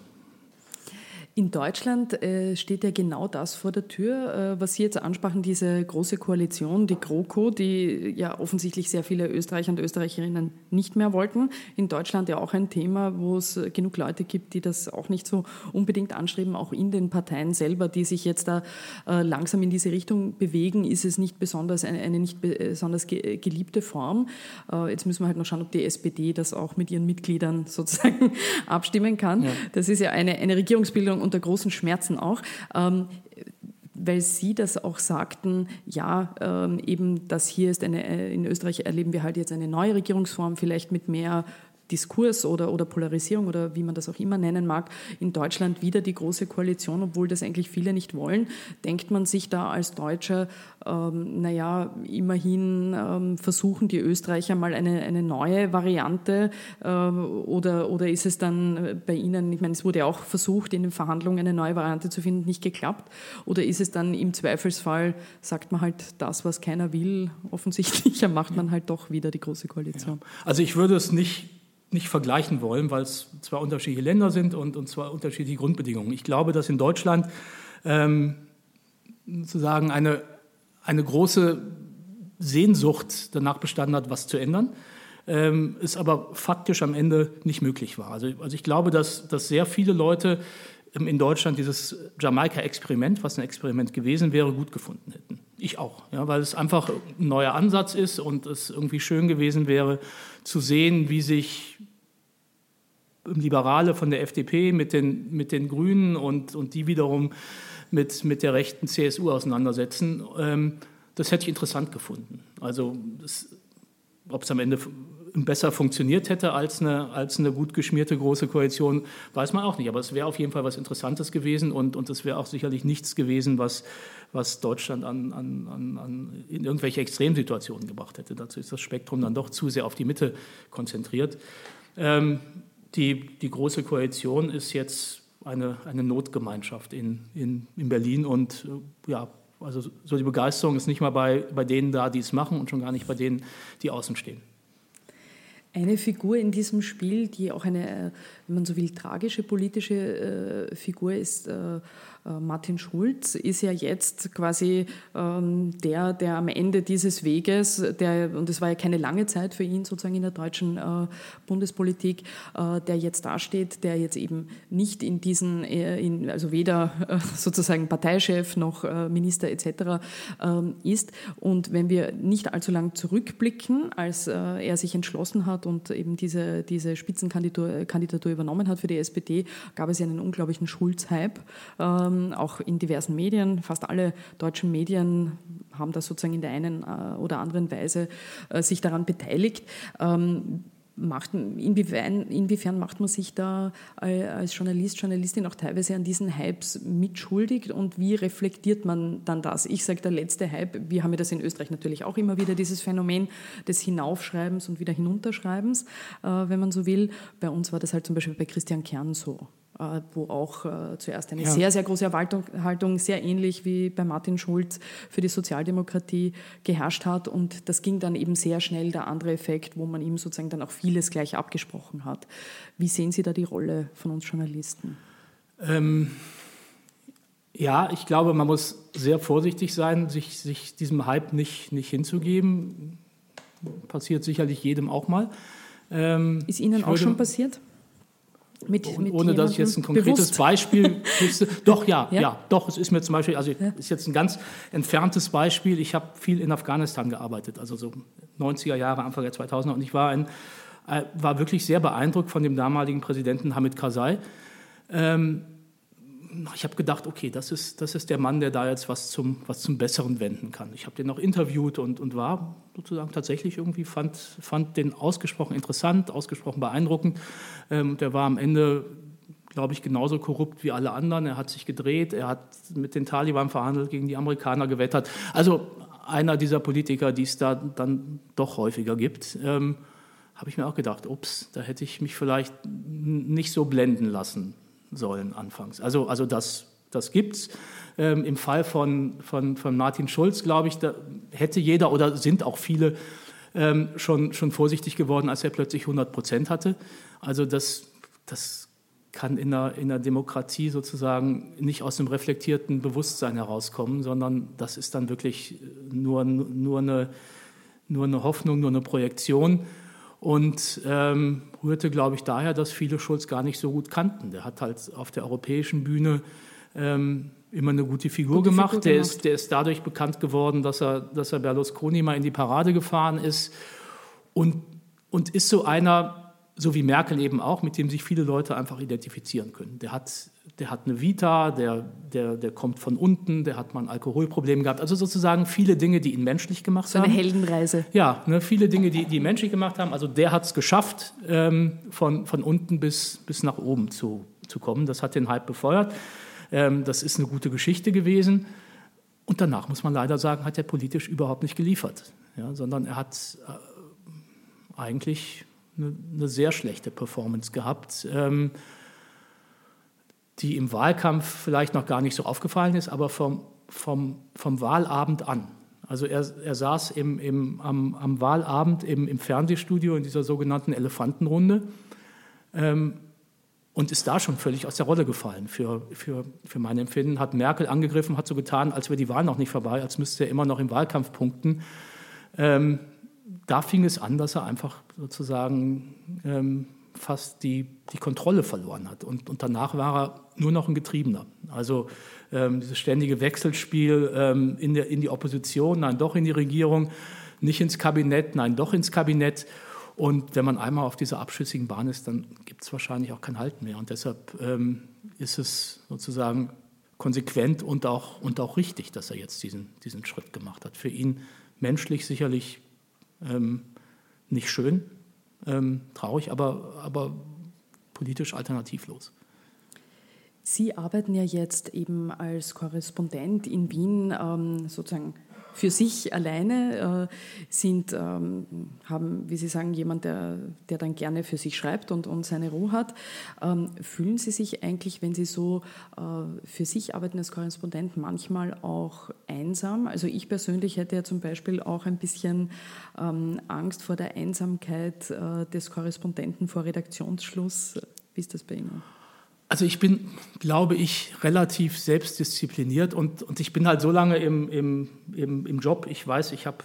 In Deutschland äh, steht ja genau das vor der Tür, äh, was Sie jetzt ansprachen, diese große Koalition, die GroKo, die ja offensichtlich sehr viele Österreicher und Österreicherinnen nicht mehr wollten. In Deutschland ja auch ein Thema, wo es genug Leute gibt, die das auch nicht so unbedingt anstreben, auch in den Parteien selber, die sich jetzt da äh, langsam in diese Richtung bewegen, ist es nicht besonders eine, eine nicht besonders geliebte Form. Jetzt müssen wir halt noch schauen, ob die SPD das auch mit ihren Mitgliedern <laughs> sozusagen abstimmen kann. Ja. Das ist ja eine, eine Regierungsbildung unter großen Schmerzen auch. Ähm, weil Sie das auch sagten, ja, ähm, eben, dass hier ist eine, äh, in Österreich erleben wir halt jetzt eine neue Regierungsform, vielleicht mit mehr Diskurs oder, oder Polarisierung oder wie man das auch immer nennen mag, in Deutschland wieder die große Koalition, obwohl das eigentlich viele nicht wollen, denkt man sich da als Deutscher, ähm, naja, immerhin ähm, versuchen die Österreicher mal eine, eine neue Variante äh, oder, oder ist es dann bei Ihnen, ich meine, es wurde auch versucht, in den Verhandlungen eine neue Variante zu finden, nicht geklappt oder ist es dann im Zweifelsfall, sagt man halt das, was keiner will, offensichtlich, dann macht man halt doch wieder die große Koalition. Ja. Also ich würde es nicht nicht vergleichen wollen, weil es zwei unterschiedliche Länder sind und, und zwar unterschiedliche Grundbedingungen. Ich glaube, dass in Deutschland ähm, sozusagen eine, eine große Sehnsucht danach bestanden hat, was zu ändern, ähm, es aber faktisch am Ende nicht möglich war. Also, also ich glaube, dass, dass sehr viele Leute in Deutschland dieses Jamaika-Experiment, was ein Experiment gewesen wäre, gut gefunden hätten. Ich auch, ja, weil es einfach ein neuer Ansatz ist und es irgendwie schön gewesen wäre, zu sehen, wie sich Liberale von der FDP mit den, mit den Grünen und, und die wiederum mit, mit der rechten CSU auseinandersetzen. Ähm, das hätte ich interessant gefunden. Also ob es am Ende besser funktioniert hätte als eine, als eine gut geschmierte große Koalition, weiß man auch nicht. Aber es wäre auf jeden Fall was Interessantes gewesen und, und es wäre auch sicherlich nichts gewesen, was, was Deutschland an, an, an, in irgendwelche Extremsituationen gebracht hätte. Dazu ist das Spektrum dann doch zu sehr auf die Mitte konzentriert. Ähm, die, die Große Koalition ist jetzt eine, eine Notgemeinschaft in, in, in Berlin und äh, ja, also so die Begeisterung ist nicht mal bei, bei denen da, die es machen und schon gar nicht bei denen, die außen stehen. Eine Figur in diesem Spiel, die auch eine, äh, wenn man so will, tragische politische äh, Figur ist, äh, äh, Martin Schulz ist ja jetzt quasi ähm, der, der am Ende dieses Weges, der, und es war ja keine lange Zeit für ihn sozusagen in der deutschen äh, Bundespolitik, äh, der jetzt dasteht, der jetzt eben nicht in diesen, in, also weder sozusagen Parteichef noch Minister etc. Ähm, ist. Und wenn wir nicht allzu lang zurückblicken, als er sich entschlossen hat und eben diese, diese Spitzenkandidatur Kandidatur übernommen hat für die SPD, gab es ja einen unglaublichen Schulz-Hype. Ähm, auch in diversen Medien. Fast alle deutschen Medien haben da sozusagen in der einen äh, oder anderen Weise äh, sich daran beteiligt. Ähm, macht, inwiefern, inwiefern macht man sich da äh, als Journalist, Journalistin auch teilweise an diesen Hypes mitschuldig und wie reflektiert man dann das? Ich sage, der letzte Hype, wir haben ja das in Österreich natürlich auch immer wieder, dieses Phänomen des Hinaufschreibens und wieder Hinunterschreibens, wenn man so will. Bei uns war das halt zum Beispiel bei Christian Kern so. Äh, wo auch äh, zuerst eine ja. sehr, sehr große Erwartung, sehr ähnlich wie bei Martin Schulz für die Sozialdemokratie geherrscht hat. Und das ging dann eben sehr schnell der andere Effekt, wo man ihm sozusagen dann auch vieles gleich abgesprochen hat. Wie sehen Sie da die Rolle von uns Journalisten? Ähm, ja, ich glaube, man muss sehr vorsichtig sein, sich, sich diesem Hype nicht, nicht hinzugeben. Passiert sicherlich jedem auch mal. Ähm, Ist Ihnen auch schon passiert? Mit, mit ohne dass ich jetzt ein konkretes bewusst. Beispiel <laughs> wüsste. Doch, ja, ja, ja, doch, es ist mir zum Beispiel, also ja. ist jetzt ein ganz entferntes Beispiel. Ich habe viel in Afghanistan gearbeitet, also so 90er Jahre, Anfang der 2000er und ich war, ein, äh, war wirklich sehr beeindruckt von dem damaligen Präsidenten Hamid Karzai. Ähm, ich habe gedacht, okay, das ist, das ist der Mann, der da jetzt was zum, was zum Besseren wenden kann. Ich habe den noch interviewt und, und war sozusagen tatsächlich irgendwie, fand, fand den ausgesprochen interessant, ausgesprochen beeindruckend. Ähm, der war am Ende, glaube ich, genauso korrupt wie alle anderen. Er hat sich gedreht, er hat mit den Taliban verhandelt, gegen die Amerikaner gewettert. Also einer dieser Politiker, die es da dann doch häufiger gibt. Ähm, habe ich mir auch gedacht, ups, da hätte ich mich vielleicht nicht so blenden lassen sollen anfangs. Also, also das, das gibt es. Ähm, Im Fall von, von, von Martin Schulz, glaube ich, da hätte jeder oder sind auch viele ähm, schon, schon vorsichtig geworden, als er plötzlich 100 Prozent hatte. Also das, das kann in einer, in einer Demokratie sozusagen nicht aus einem reflektierten Bewusstsein herauskommen, sondern das ist dann wirklich nur, nur, eine, nur eine Hoffnung, nur eine Projektion und ähm, rührte, glaube ich, daher, dass viele Schulz gar nicht so gut kannten. Der hat halt auf der europäischen Bühne ähm, immer eine gute Figur gute gemacht. Figur der, gemacht. Ist, der ist dadurch bekannt geworden, dass er, dass er Berlusconi mal in die Parade gefahren ist und, und ist so einer, so wie Merkel eben auch, mit dem sich viele Leute einfach identifizieren können. Der hat, der hat eine Vita, der, der, der kommt von unten, der hat mal ein Alkoholproblem gehabt. Also sozusagen viele Dinge, die ihn menschlich gemacht so haben. So eine Heldenreise. Ja, ne, viele Dinge, die, die ihn menschlich gemacht haben. Also der hat es geschafft, ähm, von, von unten bis, bis nach oben zu, zu kommen. Das hat den Hype befeuert. Ähm, das ist eine gute Geschichte gewesen. Und danach muss man leider sagen, hat er politisch überhaupt nicht geliefert, ja, sondern er hat äh, eigentlich eine, sehr schlechte Performance gehabt, ähm, die im Wahlkampf vielleicht noch gar nicht so aufgefallen ist, aber vom, vom, vom Wahlabend an. Also er, er saß im, im, am, am, Wahlabend im, im, Fernsehstudio in dieser sogenannten Elefantenrunde ähm, und ist da schon völlig aus der Rolle gefallen für, für, für mein Empfinden. Hat Merkel angegriffen, hat so getan, als wäre die Wahl noch nicht vorbei, als müsste er immer noch im Wahlkampf punkten. Ähm, da fing es an, dass er einfach sozusagen ähm, fast die, die Kontrolle verloren hat. Und, und danach war er nur noch ein Getriebener. Also ähm, dieses ständige Wechselspiel ähm, in, der, in die Opposition, nein, doch in die Regierung, nicht ins Kabinett, nein, doch ins Kabinett. Und wenn man einmal auf dieser abschüssigen Bahn ist, dann gibt es wahrscheinlich auch kein Halt mehr. Und deshalb ähm, ist es sozusagen konsequent und auch, und auch richtig, dass er jetzt diesen, diesen Schritt gemacht hat. Für ihn menschlich sicherlich ähm, nicht schön, ähm, traurig, aber, aber politisch alternativlos. Sie arbeiten ja jetzt eben als Korrespondent in Wien ähm, sozusagen für sich alleine, äh, sind, ähm, haben, wie Sie sagen, jemand, der, der dann gerne für sich schreibt und, und seine Ruhe hat. Ähm, fühlen Sie sich eigentlich, wenn Sie so äh, für sich arbeiten als Korrespondent, manchmal auch einsam? Also ich persönlich hätte ja zum Beispiel auch ein bisschen ähm, Angst vor der Einsamkeit äh, des Korrespondenten vor Redaktionsschluss. Wie ist das bei Ihnen? Also ich bin, glaube ich, relativ selbstdiszipliniert und, und ich bin halt so lange im, im, im, im Job, ich weiß, ich habe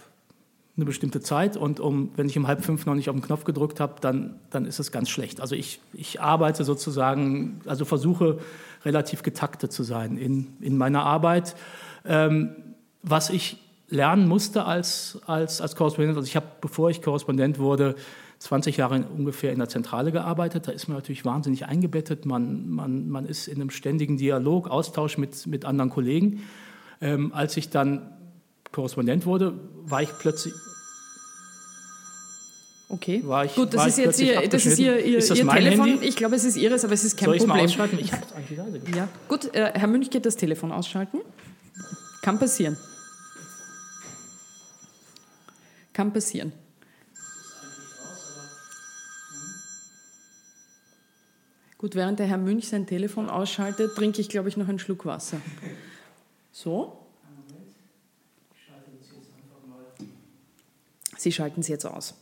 eine bestimmte Zeit und um, wenn ich um halb fünf noch nicht auf den Knopf gedrückt habe, dann, dann ist es ganz schlecht. Also ich, ich arbeite sozusagen, also versuche relativ getaktet zu sein in, in meiner Arbeit. Ähm, was ich lernen musste als, als, als Korrespondent, also ich habe, bevor ich Korrespondent wurde, 20 Jahre ungefähr in der Zentrale gearbeitet. Da ist man natürlich wahnsinnig eingebettet. Man, man, man ist in einem ständigen Dialog, Austausch mit, mit anderen Kollegen. Ähm, als ich dann Korrespondent wurde, war ich plötzlich. Okay, war ich, gut, das ist jetzt ihr, das ist ihr, ihr, ist das ihr mein Telefon. Handy? Ich glaube, es ist Ihres, aber es ist kein Soll Problem. Ich mal ausschalten? Ich habe es eigentlich leise Ja, gut, äh, Herr Münch geht das Telefon ausschalten. Kann passieren. Kann passieren. Gut, während der Herr Münch sein Telefon ausschaltet, trinke ich, glaube ich, noch einen Schluck Wasser. So? Sie schalten es jetzt aus.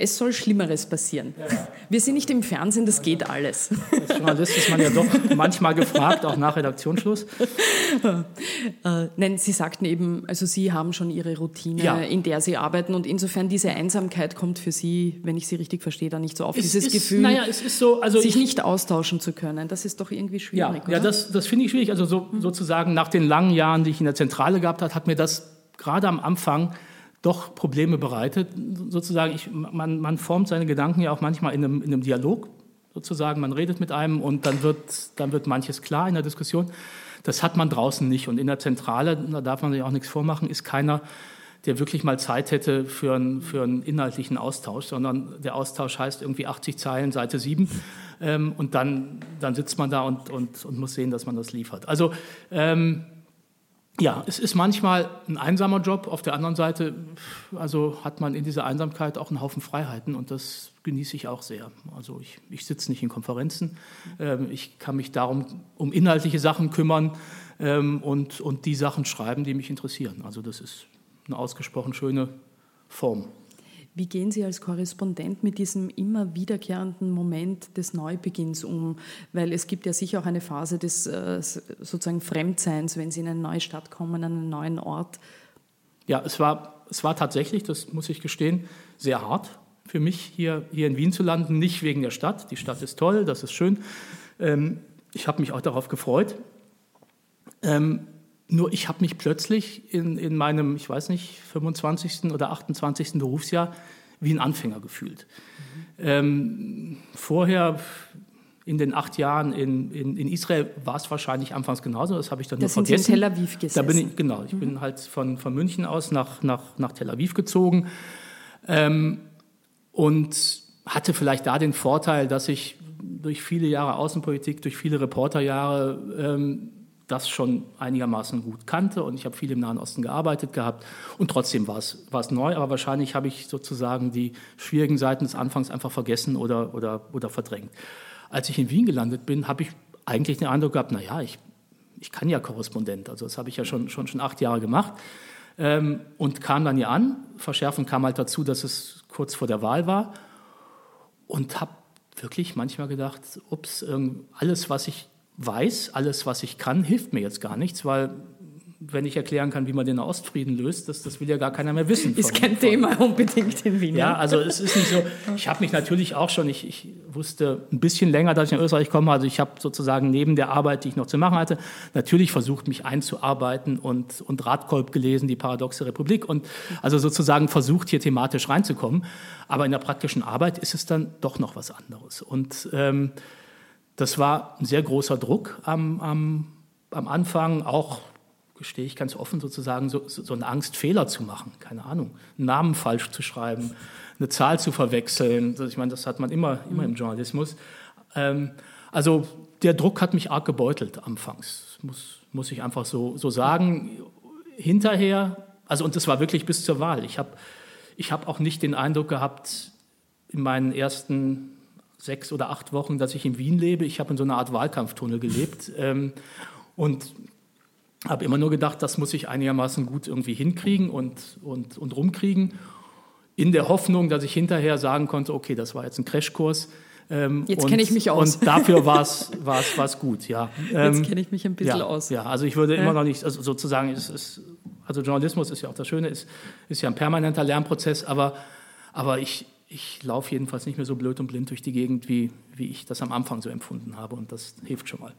Es soll Schlimmeres passieren. Wir sind nicht im Fernsehen, das geht alles. Als Journalist ist man ja doch manchmal gefragt, auch nach Redaktionsschluss. Äh, nein, Sie sagten eben, also Sie haben schon Ihre Routine, Ja. in der Sie arbeiten und insofern diese Einsamkeit kommt für Sie, wenn ich Sie richtig verstehe, da nicht so auf. Es Dieses ist, Gefühl, Naja, so, also sich ich, nicht austauschen zu können, das ist doch irgendwie Ja, schwierig, ja oder? das, das finde ich schwierig. Also so, sozusagen nach den langen Jahren, die ich in der Zentrale gehabt habe, hat mir das gerade am Anfang doch Probleme bereitet. Sozusagen, ich, man, man formt seine Gedanken ja auch manchmal in einem, in einem Dialog. Sozusagen, man redet mit einem und dann wird, dann wird manches klar in der Diskussion. Das hat man draußen nicht. Und in der Zentrale, da darf man sich auch nichts vormachen, ist keiner, der wirklich mal Zeit hätte für einen, für einen inhaltlichen Austausch, sondern der Austausch heißt irgendwie 80 Zeilen, Seite 7. Ähm, und dann, dann sitzt man da und, und, und muss sehen, dass man das liefert. Also ähm, ja, es ist manchmal ein einsamer Job. Auf der anderen Seite also hat man in dieser Einsamkeit auch einen Haufen Freiheiten und das genieße ich auch sehr. Also ich, ich sitze nicht in Konferenzen. Ähm, ich kann mich darum um inhaltliche Sachen kümmern ähm, und, und die Sachen schreiben, die mich interessieren. Also das ist eine ausgesprochen schöne Form. Wie gehen Sie als Korrespondent mit diesem immer wiederkehrenden Moment des Neubeginns um? Weil es gibt ja sicher auch eine Phase des äh, sozusagen Fremdseins, wenn Sie in eine neue Stadt kommen, an einen neuen Ort. Ja, es war, es war tatsächlich, das muss ich gestehen, sehr hart für mich, hier, hier in Wien zu landen. Nicht wegen der Stadt. Die Stadt ist toll, das ist schön. Ähm, ich habe mich auch darauf gefreut. Nur ich habe mich plötzlich in, in meinem, ich weiß nicht, 25. oder 28. Berufsjahr wie ein Anfänger gefühlt. Mhm. Ähm, vorher in den acht Jahren in, in, in Israel war es wahrscheinlich anfangs genauso. Das habe ich dann da nur sind vergessen. Sie in Tel Aviv gesessen. Da bin ich, genau, ich mhm. bin halt von, von München aus nach, nach, nach Tel Aviv gezogen ähm, und hatte vielleicht da den Vorteil, dass ich durch viele Jahre Außenpolitik, durch viele Reporterjahre ähm, das schon einigermaßen gut kannte und ich habe viel im Nahen Osten gearbeitet gehabt und trotzdem war es, war es neu, aber wahrscheinlich habe ich sozusagen die schwierigen Seiten des Anfangs einfach vergessen oder, oder, oder verdrängt. Als ich in Wien gelandet bin, habe ich eigentlich den Eindruck gehabt, naja, ich, ich kann ja Korrespondent, also das habe ich ja schon, schon, schon acht Jahre gemacht ähm, und kam dann hier an. Verschärfen kam halt dazu, dass es kurz vor der Wahl war und habe wirklich manchmal gedacht, ups, alles, was ich weiß, alles, was ich kann, hilft mir jetzt gar nichts, weil wenn ich erklären kann, wie man den Ostfrieden löst, das, das will ja gar keiner mehr wissen. Ist kein von, Thema unbedingt in Wien. Ja, also es ist nicht so. Ich habe mich natürlich auch schon, ich, ich, wusste ein bisschen länger, dass ich nach Österreich komme. Also ich habe sozusagen neben der Arbeit, die ich noch zu machen hatte, natürlich versucht, mich einzuarbeiten und, und Radkolb gelesen, die Paradoxe Republik und also sozusagen versucht, hier thematisch reinzukommen. Aber in der praktischen Arbeit ist es dann doch noch was anderes. Und ähm, das war ein sehr großer Druck am, am, am Anfang, auch gestehe ich ganz offen sozusagen, so, so eine Angst, Fehler zu machen, keine Ahnung, einen Namen falsch zu schreiben, eine Zahl zu verwechseln. Ich meine, das hat man immer, immer im Journalismus. Ähm, also der Druck hat mich arg gebeutelt anfangs, muss, muss ich einfach so, so sagen. Hinterher, also und das war wirklich bis zur Wahl. Ich habe ich hab auch nicht den Eindruck gehabt in meinen ersten sechs oder acht Wochen, dass ich in Wien lebe. Ich habe in so einer Art Wahlkampftunnel gelebt. <laughs> Ähm, und habe immer nur gedacht, das muss ich einigermaßen gut irgendwie hinkriegen und, und, und rumkriegen, in der Hoffnung, dass ich hinterher sagen konnte, okay, das war jetzt ein Crashkurs. Ähm, jetzt kenne ich mich aus. Und dafür war es <laughs> gut, ja. Ähm, jetzt kenne ich mich ein bisschen ja, aus. Ja, also ich würde ja. immer noch nicht, also sozusagen, ist, ist, also Journalismus ist ja auch das Schöne, ist, ist ja ein permanenter Lernprozess, aber, aber ich, ich laufe jedenfalls nicht mehr so blöd und blind durch die Gegend, wie, wie ich das am Anfang so empfunden habe und das hilft schon mal.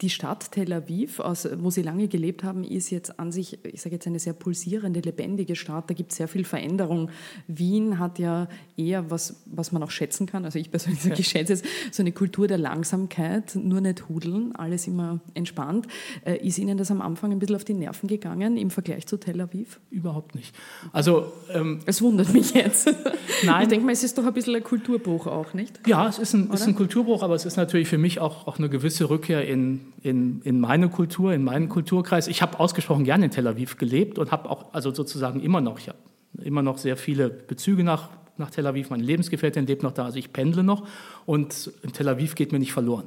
Die Stadt Tel Aviv, aus, wo Sie lange gelebt haben, ist jetzt an sich, ich sage jetzt eine sehr pulsierende, lebendige Stadt. Da gibt es sehr viel Veränderung. Wien hat ja eher was, was man auch schätzen kann. Also ich persönlich ja. schätze es, so eine Kultur der Langsamkeit, nur nicht hudeln, alles immer entspannt. Äh, ist Ihnen das am Anfang ein bisschen auf die Nerven gegangen im Vergleich zu Tel Aviv? Überhaupt nicht. Also ähm, es wundert mich jetzt. <laughs> Nein. Ich denke mal, es ist doch ein bisschen ein Kulturbruch auch, nicht? Ja, es ist ein, ist ein Kulturbruch, aber es ist natürlich für mich auch, auch eine gewisse Rückkehr in in, in meine Kultur, in meinen Kulturkreis. Ich habe ausgesprochen gerne in Tel Aviv gelebt und habe auch, also sozusagen immer noch, ich habe immer noch sehr viele Bezüge nach, nach Tel Aviv. Meine Lebensgefährtin lebt noch da, also ich pendle noch und Tel Aviv geht mir nicht verloren.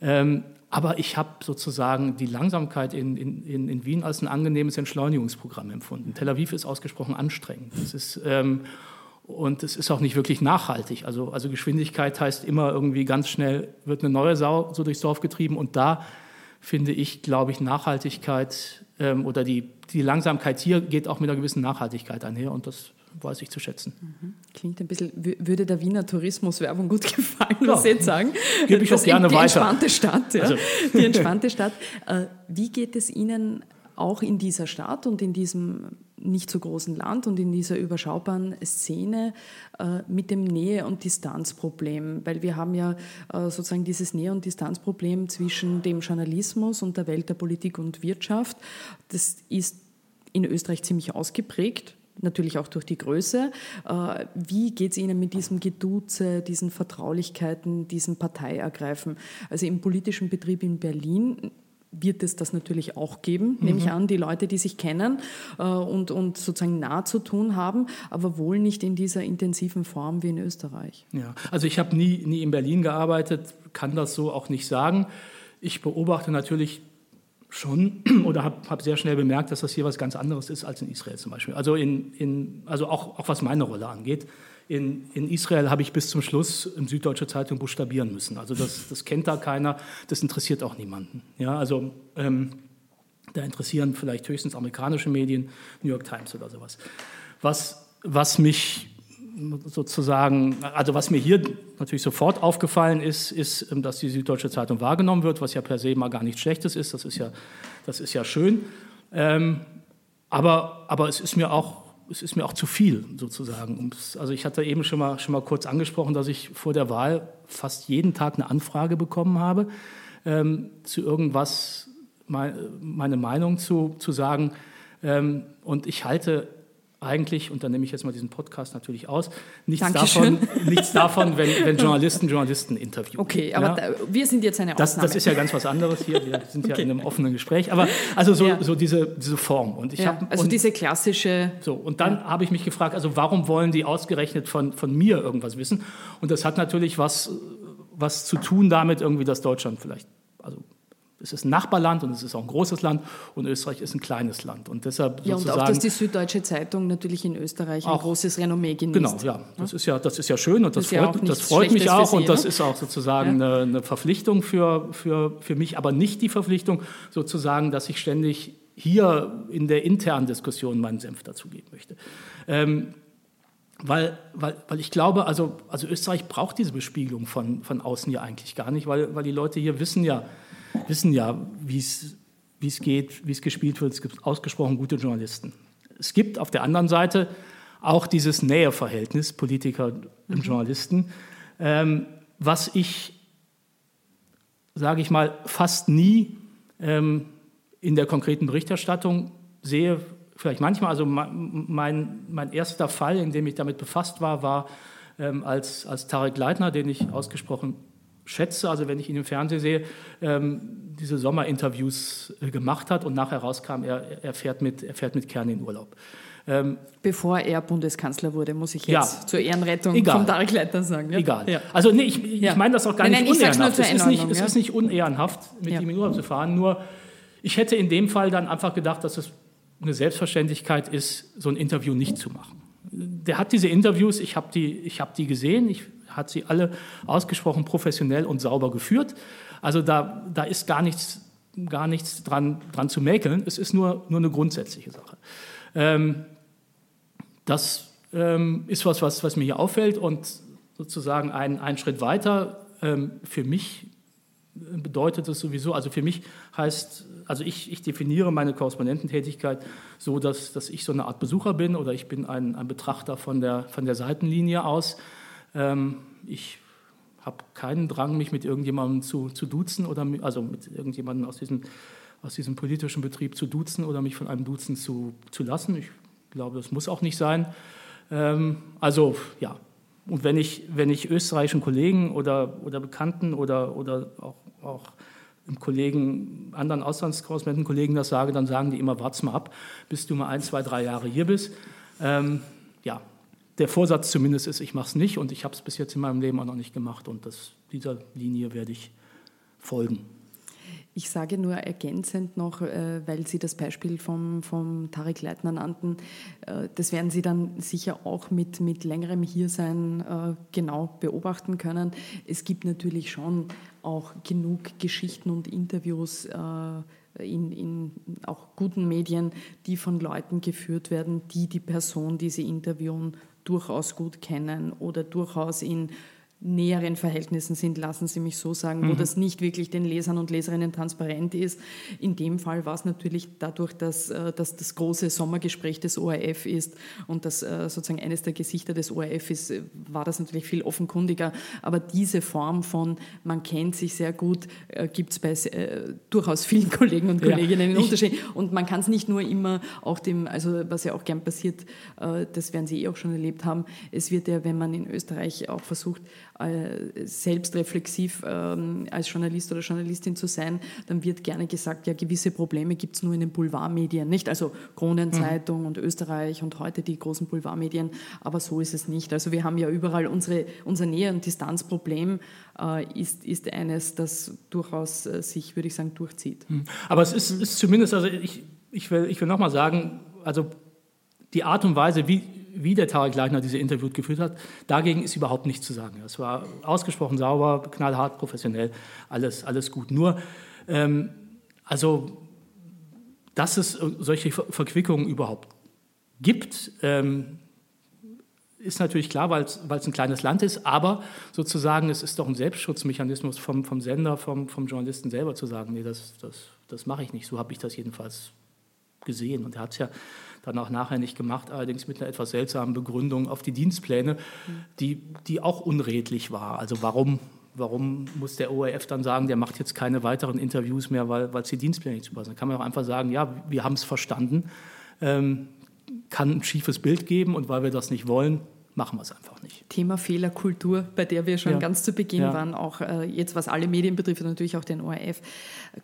Ähm, aber ich habe sozusagen die Langsamkeit in, in, in Wien als ein angenehmes Entschleunigungsprogramm empfunden. Tel Aviv ist ausgesprochen anstrengend. Es ist, ähm, und es ist auch nicht wirklich nachhaltig. Also, also Geschwindigkeit heißt immer irgendwie ganz schnell wird eine neue Sau so durchs Dorf getrieben. Und da finde ich, glaube ich, Nachhaltigkeit ähm, oder die, die Langsamkeit hier geht auch mit einer gewissen Nachhaltigkeit einher. Und das weiß ich zu schätzen. Mhm. Klingt ein bisschen, würde der Wiener Tourismuswerbung gut gefallen, ja, was Sie jetzt sagen. Gebe ich auch gerne die weiter. Entspannte Stadt, ja. Also. Die entspannte Stadt. Äh, wie geht es Ihnen auch in dieser Stadt und in diesem nicht so großen Land und in dieser überschaubaren Szene äh, mit dem Nähe- und Distanzproblem, weil wir haben ja äh, sozusagen dieses Nähe- und Distanzproblem zwischen dem Journalismus und der Welt der Politik und Wirtschaft. Das ist in Österreich ziemlich ausgeprägt natürlich auch durch die Größe. Äh, wie geht es Ihnen mit diesem Geduze, diesen Vertraulichkeiten, diesem Parteiergreifen? Also im politischen Betrieb in Berlin wird es das natürlich auch geben, mhm. nehme ich an, die Leute, die sich kennen äh, und, und sozusagen nah zu tun haben, aber wohl nicht in dieser intensiven Form wie in Österreich. Ja, also ich habe nie, nie in Berlin gearbeitet, kann das so auch nicht sagen. Ich beobachte natürlich schon <clears throat> oder habe hab sehr schnell bemerkt, dass das hier was ganz anderes ist als in Israel zum Beispiel. Also, in, in, also auch, auch was meine Rolle angeht. In, in Israel habe ich bis zum Schluss in Süddeutsche Zeitung buchstabieren müssen. Also das, das kennt da keiner, das interessiert auch niemanden. Ja, also ähm, da interessieren vielleicht höchstens amerikanische Medien, New York Times oder sowas. Was, was mich sozusagen, also was mir hier natürlich sofort aufgefallen ist, ist, ähm, dass die Süddeutsche Zeitung wahrgenommen wird, was ja per se mal gar nichts Schlechtes ist, das ist ja, das ist ja schön. Ähm, aber, aber es ist mir auch es ist mir auch zu viel sozusagen. Also ich hatte eben schon mal, schon mal kurz angesprochen, dass ich vor der Wahl fast jeden Tag eine Anfrage bekommen habe, ähm, zu irgendwas meine Meinung zu, zu sagen. Ähm, und ich halte eigentlich, und dann nehme ich jetzt mal diesen Podcast natürlich aus, nichts davon, nichts davon, wenn, wenn, Journalisten Journalisten interviewen. Okay, aber ja? da, wir sind jetzt eine Ausnahme. Das, das, ist ja ganz was anderes hier. Wir <laughs> sind okay. ja in einem offenen Gespräch. Aber also so, ja. so diese, diese Form. Und ich ja, hab, also und, diese klassische. So, und dann habe ich mich gefragt, also warum wollen die ausgerechnet von, von mir irgendwas wissen? Und das hat natürlich was, was zu tun damit, irgendwie, dass Deutschland vielleicht es ist ein Nachbarland und es ist auch ein großes Land und Österreich ist ein kleines Land. Und deshalb ja, und auch, dass die Süddeutsche Zeitung natürlich in Österreich ein großes Renommee genießt. Genau, ja. Das ist ja, das ist ja schön und das, das freut, ja das freut mich auch Sie, und das ne? ist auch sozusagen ja. eine, eine, Verpflichtung für, für, für mich, aber nicht die Verpflichtung sozusagen, dass ich ständig hier in der internen Diskussion meinen Senf dazugeben möchte. Ähm, weil, weil, weil ich glaube, also, also Österreich braucht diese Bespiegelung von, von außen ja eigentlich gar nicht, weil, weil die Leute hier wissen ja, wissen ja, wie es geht, wie es gespielt wird. Es gibt ausgesprochen gute Journalisten. Es gibt auf der anderen Seite auch dieses Näheverhältnis Politiker und mhm. Journalisten, ähm, was ich, sage ich mal, fast nie ähm, in der konkreten Berichterstattung sehe. Vielleicht manchmal, also mein, mein erster Fall, in dem ich damit befasst war, war ähm, als, als Tarek Leitner, den ich ausgesprochen schätze, also wenn ich ihn im Fernsehen sehe, ähm, diese Sommerinterviews äh, gemacht hat und nachher rauskam, er, er, fährt, mit, er fährt mit Kern in Urlaub. Ähm, Bevor er Bundeskanzler wurde, muss ich jetzt ja, zur Ehrenrettung egal. vom Tarek Leiter sagen. Ja? Egal. Ja. Also nee, ich, ich meine das auch gar nein, nicht nein, unehrenhaft. Es ist nicht, es ist nicht unehrenhaft, mit ihm in Urlaub zu fahren, nur ich hätte in dem Fall dann einfach gedacht, dass es eine Selbstverständlichkeit ist, so ein Interview nicht zu machen. Der hat diese Interviews, ich habe die, hab die gesehen, ich hat sie alle ausgesprochen professionell und sauber geführt. Also da, da ist gar nichts, gar nichts dran, dran zu mäkeln. Es ist nur, nur eine grundsätzliche Sache. Ähm, das ähm, ist was, was, was mir hier auffällt und sozusagen ein, ein Schritt weiter ähm, für mich bedeutet es sowieso, also für mich heißt, also ich, ich definiere meine Korrespondententätigkeit so, dass, dass ich so eine Art Besucher bin oder ich bin ein, ein Betrachter von der, von der Seitenlinie aus. Ähm, ich habe keinen Drang, mich mit irgendjemandem zu, zu duzen oder also mit irgendjemandem aus diesem, aus diesem politischen Betrieb zu duzen oder mich von einem Duzen zu, zu lassen. Ich glaube, das muss auch nicht sein. Ähm, also ja, und wenn ich, wenn ich österreichischen Kollegen oder, oder Bekannten oder, oder auch, auch Kollegen, anderen Auslandskorrespondentenkollegen das sage, dann sagen die immer, warte mal ab, bis du mal ein, zwei, drei Jahre hier bist. Ähm, ja, der Vorsatz zumindest ist, ich mache es nicht und ich habe es bis jetzt in meinem Leben auch noch nicht gemacht und das, dieser Linie werde ich folgen. Ich sage nur ergänzend noch, äh, weil Sie das Beispiel vom, vom Tarek Leitner nannten, äh, das werden Sie dann sicher auch mit, mit längerem Hiersein äh, genau beobachten können. Es gibt natürlich schon auch genug Geschichten und Interviews in, in auch guten Medien, die von Leuten geführt werden, die die Person, die sie interviewen, durchaus gut kennen oder durchaus in näheren Verhältnissen sind, lassen Sie mich so sagen, wo mhm. das nicht wirklich den Lesern und Leserinnen transparent ist. In dem Fall war es natürlich dadurch, dass, äh, dass das große Sommergespräch des ORF ist und das äh, sozusagen eines der Gesichter des ORF ist, äh, war das natürlich viel offenkundiger. Aber diese Form von, man kennt sich sehr gut, gibt es bei äh, durchaus vielen <laughs> Kollegen und Kolleginnen ja, in Unterschied. Und man kann es nicht nur immer auch dem, also was ja auch gern passiert, äh, das werden Sie eh auch schon erlebt haben, es wird ja, wenn man in Österreich auch versucht, äh, selbstreflexiv ähm, als Journalist oder Journalistin zu sein, dann wird gerne gesagt, ja, gewisse Probleme gibt es nur in den Boulevardmedien, nicht? Also Kronenzeitung mhm. und Österreich und heute die großen Boulevardmedien, aber so ist es nicht. Also wir haben ja überall unsere, unser Nähe- und Distanzproblem äh, ist, ist eines, das durchaus äh, sich, würde ich sagen, durchzieht. Mhm. Aber es ist, ist zumindest, also ich, ich will, ich will nochmal sagen, also die Art und Weise, wie, wie der Tarek Leitner diese Interviews geführt hat, dagegen ist überhaupt nichts zu sagen. Es war ausgesprochen sauber, knallhart, professionell, alles, alles gut. Nur, ähm, also, dass es solche Verquickungen überhaupt gibt, ähm, ist natürlich klar, weil es ein kleines Land ist, aber sozusagen, es ist doch ein Selbstschutzmechanismus vom, vom Sender, vom, vom Journalisten selber zu sagen, nee, das, das, das mache ich nicht. So habe ich das jedenfalls gesehen. Und er hat es ja dann auch nachher nicht gemacht, allerdings mit einer etwas seltsamen Begründung auf die Dienstpläne, die, die auch unredlich war. Also warum, warum muss der ORF dann sagen, der macht jetzt keine weiteren Interviews mehr, weil es die Dienstpläne nicht zupassen? Da kann man auch einfach sagen, ja, wir haben es verstanden, ähm, kann ein schiefes Bild geben und weil wir das nicht wollen, machen wir es einfach nicht. Thema Fehlerkultur, bei der wir schon ja. ganz zu Beginn ja. waren, auch äh, jetzt was alle Medien betrifft, natürlich auch den ORF.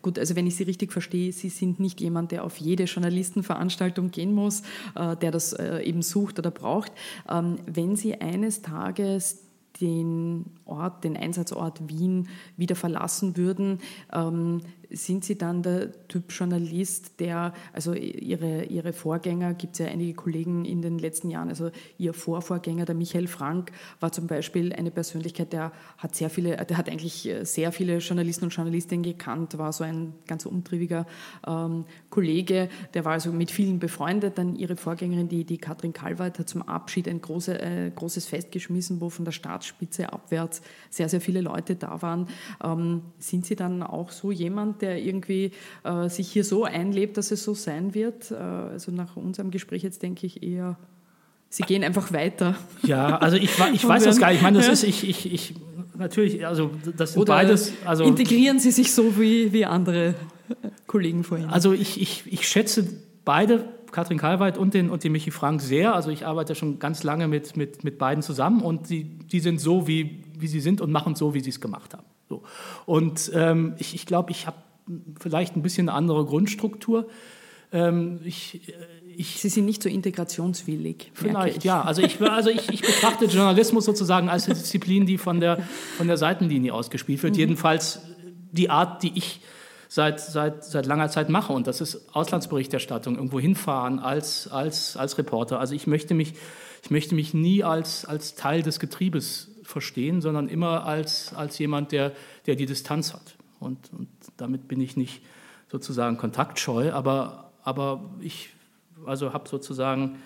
Gut, also wenn ich Sie richtig verstehe, Sie sind nicht jemand, der auf jede Journalistenveranstaltung gehen muss, äh, der das äh, eben sucht oder braucht. Ähm, wenn Sie eines Tages den Ort, den Einsatzort Wien wieder verlassen würden, ähm, sind Sie dann der Typ Journalist, der, also Ihre, Ihre Vorgänger, gibt es ja einige Kollegen in den letzten Jahren, also Ihr Vorvorgänger, der Michael Frank, war zum Beispiel eine Persönlichkeit, der hat sehr viele, der hat eigentlich sehr viele Journalisten und Journalistinnen gekannt, war so ein ganz umtriebiger ähm, Kollege, der war also mit vielen befreundet. Dann Ihre Vorgängerin, die, die Katrin Kalweit, hat zum Abschied ein große, äh, großes Fest geschmissen, wo von der Staatsspitze abwärts sehr, sehr viele Leute da waren. Ähm, sind Sie dann auch so jemand, der irgendwie äh, sich hier so einlebt, dass es so sein wird. Äh, also nach unserem Gespräch jetzt denke ich eher, Sie gehen einfach weiter. Ja, also ich, ich weiß das gar nicht. Ich meine, das ist, ich, ich, ich natürlich, also das sind Oder beides. Also, integrieren Sie sich so wie, wie andere Kollegen vorhin? Also ich, ich, ich schätze beide, Katrin Kalweit und den, und den Michi Frank, sehr. Also ich arbeite schon ganz lange mit, mit, mit beiden zusammen und die, die sind so, wie, wie sie sind und machen so, wie sie es gemacht haben. So. Und ähm, ich, ich glaube, ich habe vielleicht ein bisschen eine andere Grundstruktur. Ähm, ich, äh, ich, Sie sind nicht so integrationswillig. Vielleicht, ja. Also, ich, also ich, ich, betrachte <laughs> Journalismus sozusagen als eine Disziplin, die von der, von der Seitenlinie ausgespielt wird. Mhm. Jedenfalls die Art, die ich seit, seit, seit langer Zeit mache. Und das ist Auslandsberichterstattung, irgendwo hinfahren als, als, als Reporter. Also ich möchte mich, ich möchte mich nie als, als Teil des Getriebes verstehen, sondern immer als, als jemand, der, der die Distanz hat. Und, und damit bin ich nicht sozusagen kontaktscheu, aber, aber ich also habe sozusagen,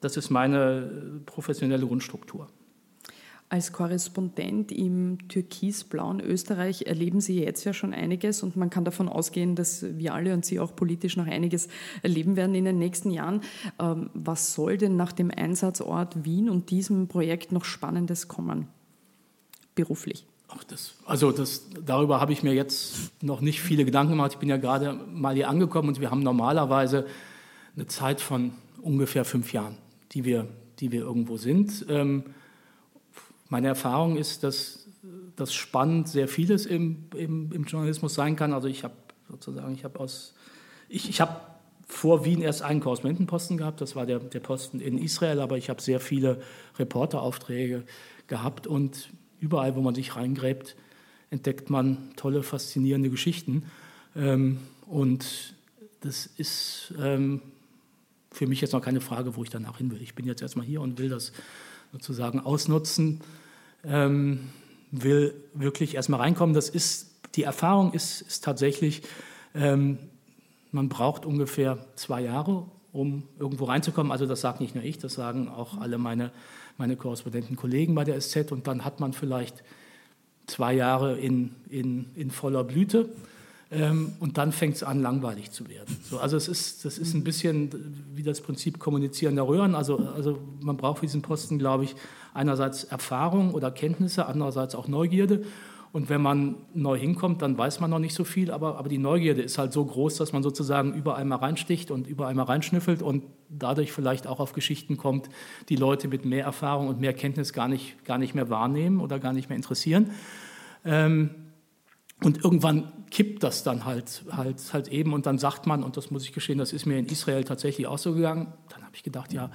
das ist meine professionelle Grundstruktur. Als Korrespondent im türkisblauen Österreich erleben Sie jetzt ja schon einiges und man kann davon ausgehen, dass wir alle und Sie auch politisch noch einiges erleben werden in den nächsten Jahren. Ähm, was soll denn nach dem Einsatzort Wien und diesem Projekt noch Spannendes kommen, beruflich? Ach, das, also das, darüber habe ich mir jetzt noch nicht viele Gedanken gemacht. Ich bin ja gerade mal hier angekommen und wir haben normalerweise eine Zeit von ungefähr fünf Jahren, die wir, die wir irgendwo sind. Ähm, meine Erfahrung ist, dass das spannend sehr vieles im, im, im Journalismus sein kann. Also ich habe sozusagen, ich habe aus, ich, ich habe vor Wien erst einen Korrespondentenposten gehabt, das war der, der Posten in Israel, aber ich habe sehr viele Reporteraufträge gehabt und überall, wo man sich reingräbt, entdeckt man tolle, faszinierende Geschichten. Ähm, und das ist ähm, für mich jetzt noch keine Frage, wo ich danach hin will. Ich bin jetzt erstmal hier und will das sozusagen ausnutzen, ähm, will wirklich erstmal reinkommen. Das ist, die Erfahrung ist, ist tatsächlich, man braucht ungefähr zwei Jahre, um irgendwo reinzukommen. Also das sagt nicht nur ich, das sagen auch alle meine meine Korrespondenten Kollegen bei der SZ und dann hat man vielleicht zwei Jahre in, in, in voller Blüte ähm, und dann fängt es an, langweilig zu werden. So, also es ist, das ist ein bisschen wie das Prinzip kommunizierender Röhren. Also, also man braucht für diesen Posten, glaube ich, einerseits Erfahrung oder Kenntnisse, andererseits auch Neugierde. Und wenn man neu hinkommt, dann weiß man noch nicht so viel, aber, aber die Neugierde ist halt so groß, dass man sozusagen überall mal reinsticht und überall mal reinschnüffelt und dadurch vielleicht auch auf Geschichten kommt, die Leute mit mehr Erfahrung und mehr Kenntnis gar nicht, gar nicht mehr wahrnehmen oder gar nicht mehr interessieren. Ähm, und irgendwann kippt das dann halt, halt, halt eben und dann sagt man, und das muss ich gestehen, das ist mir in Israel tatsächlich auch so gegangen, dann habe ich gedacht, ja,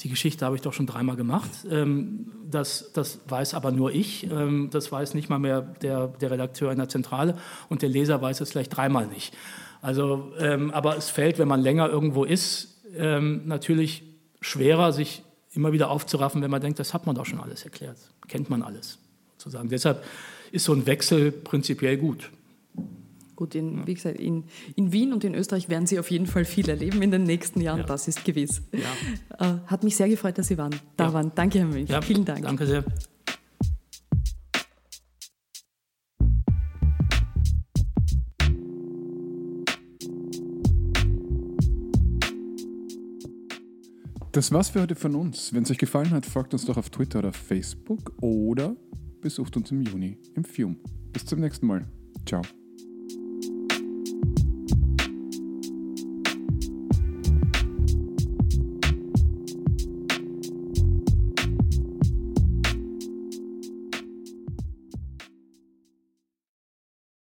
die Geschichte habe ich doch schon dreimal gemacht. Ähm, das, das weiß aber nur ich. Ähm, das weiß nicht mal mehr der, der Redakteur in der Zentrale und der Leser weiß es vielleicht dreimal nicht. Also, ähm, aber es fällt, wenn man länger irgendwo ist, natürlich schwerer, sich immer wieder aufzuraffen, wenn man denkt, das hat man doch schon alles erklärt, kennt man alles. Sozusagen. Deshalb ist so ein Wechsel prinzipiell gut. Gut, in, wie gesagt, in, in Wien und in Österreich werden Sie auf jeden Fall viel erleben in den nächsten Jahren, Ja. das ist gewiss. Ja. Äh, hat mich sehr gefreut, dass Sie waren, da Ja. waren. Danke, Herr Münch. Ja, Vielen Dank. Danke sehr. Das war's für heute von uns. Wenn es euch gefallen hat, folgt uns doch auf Twitter oder Facebook oder besucht uns im Juni im Fium. Bis zum nächsten Mal. Ciao.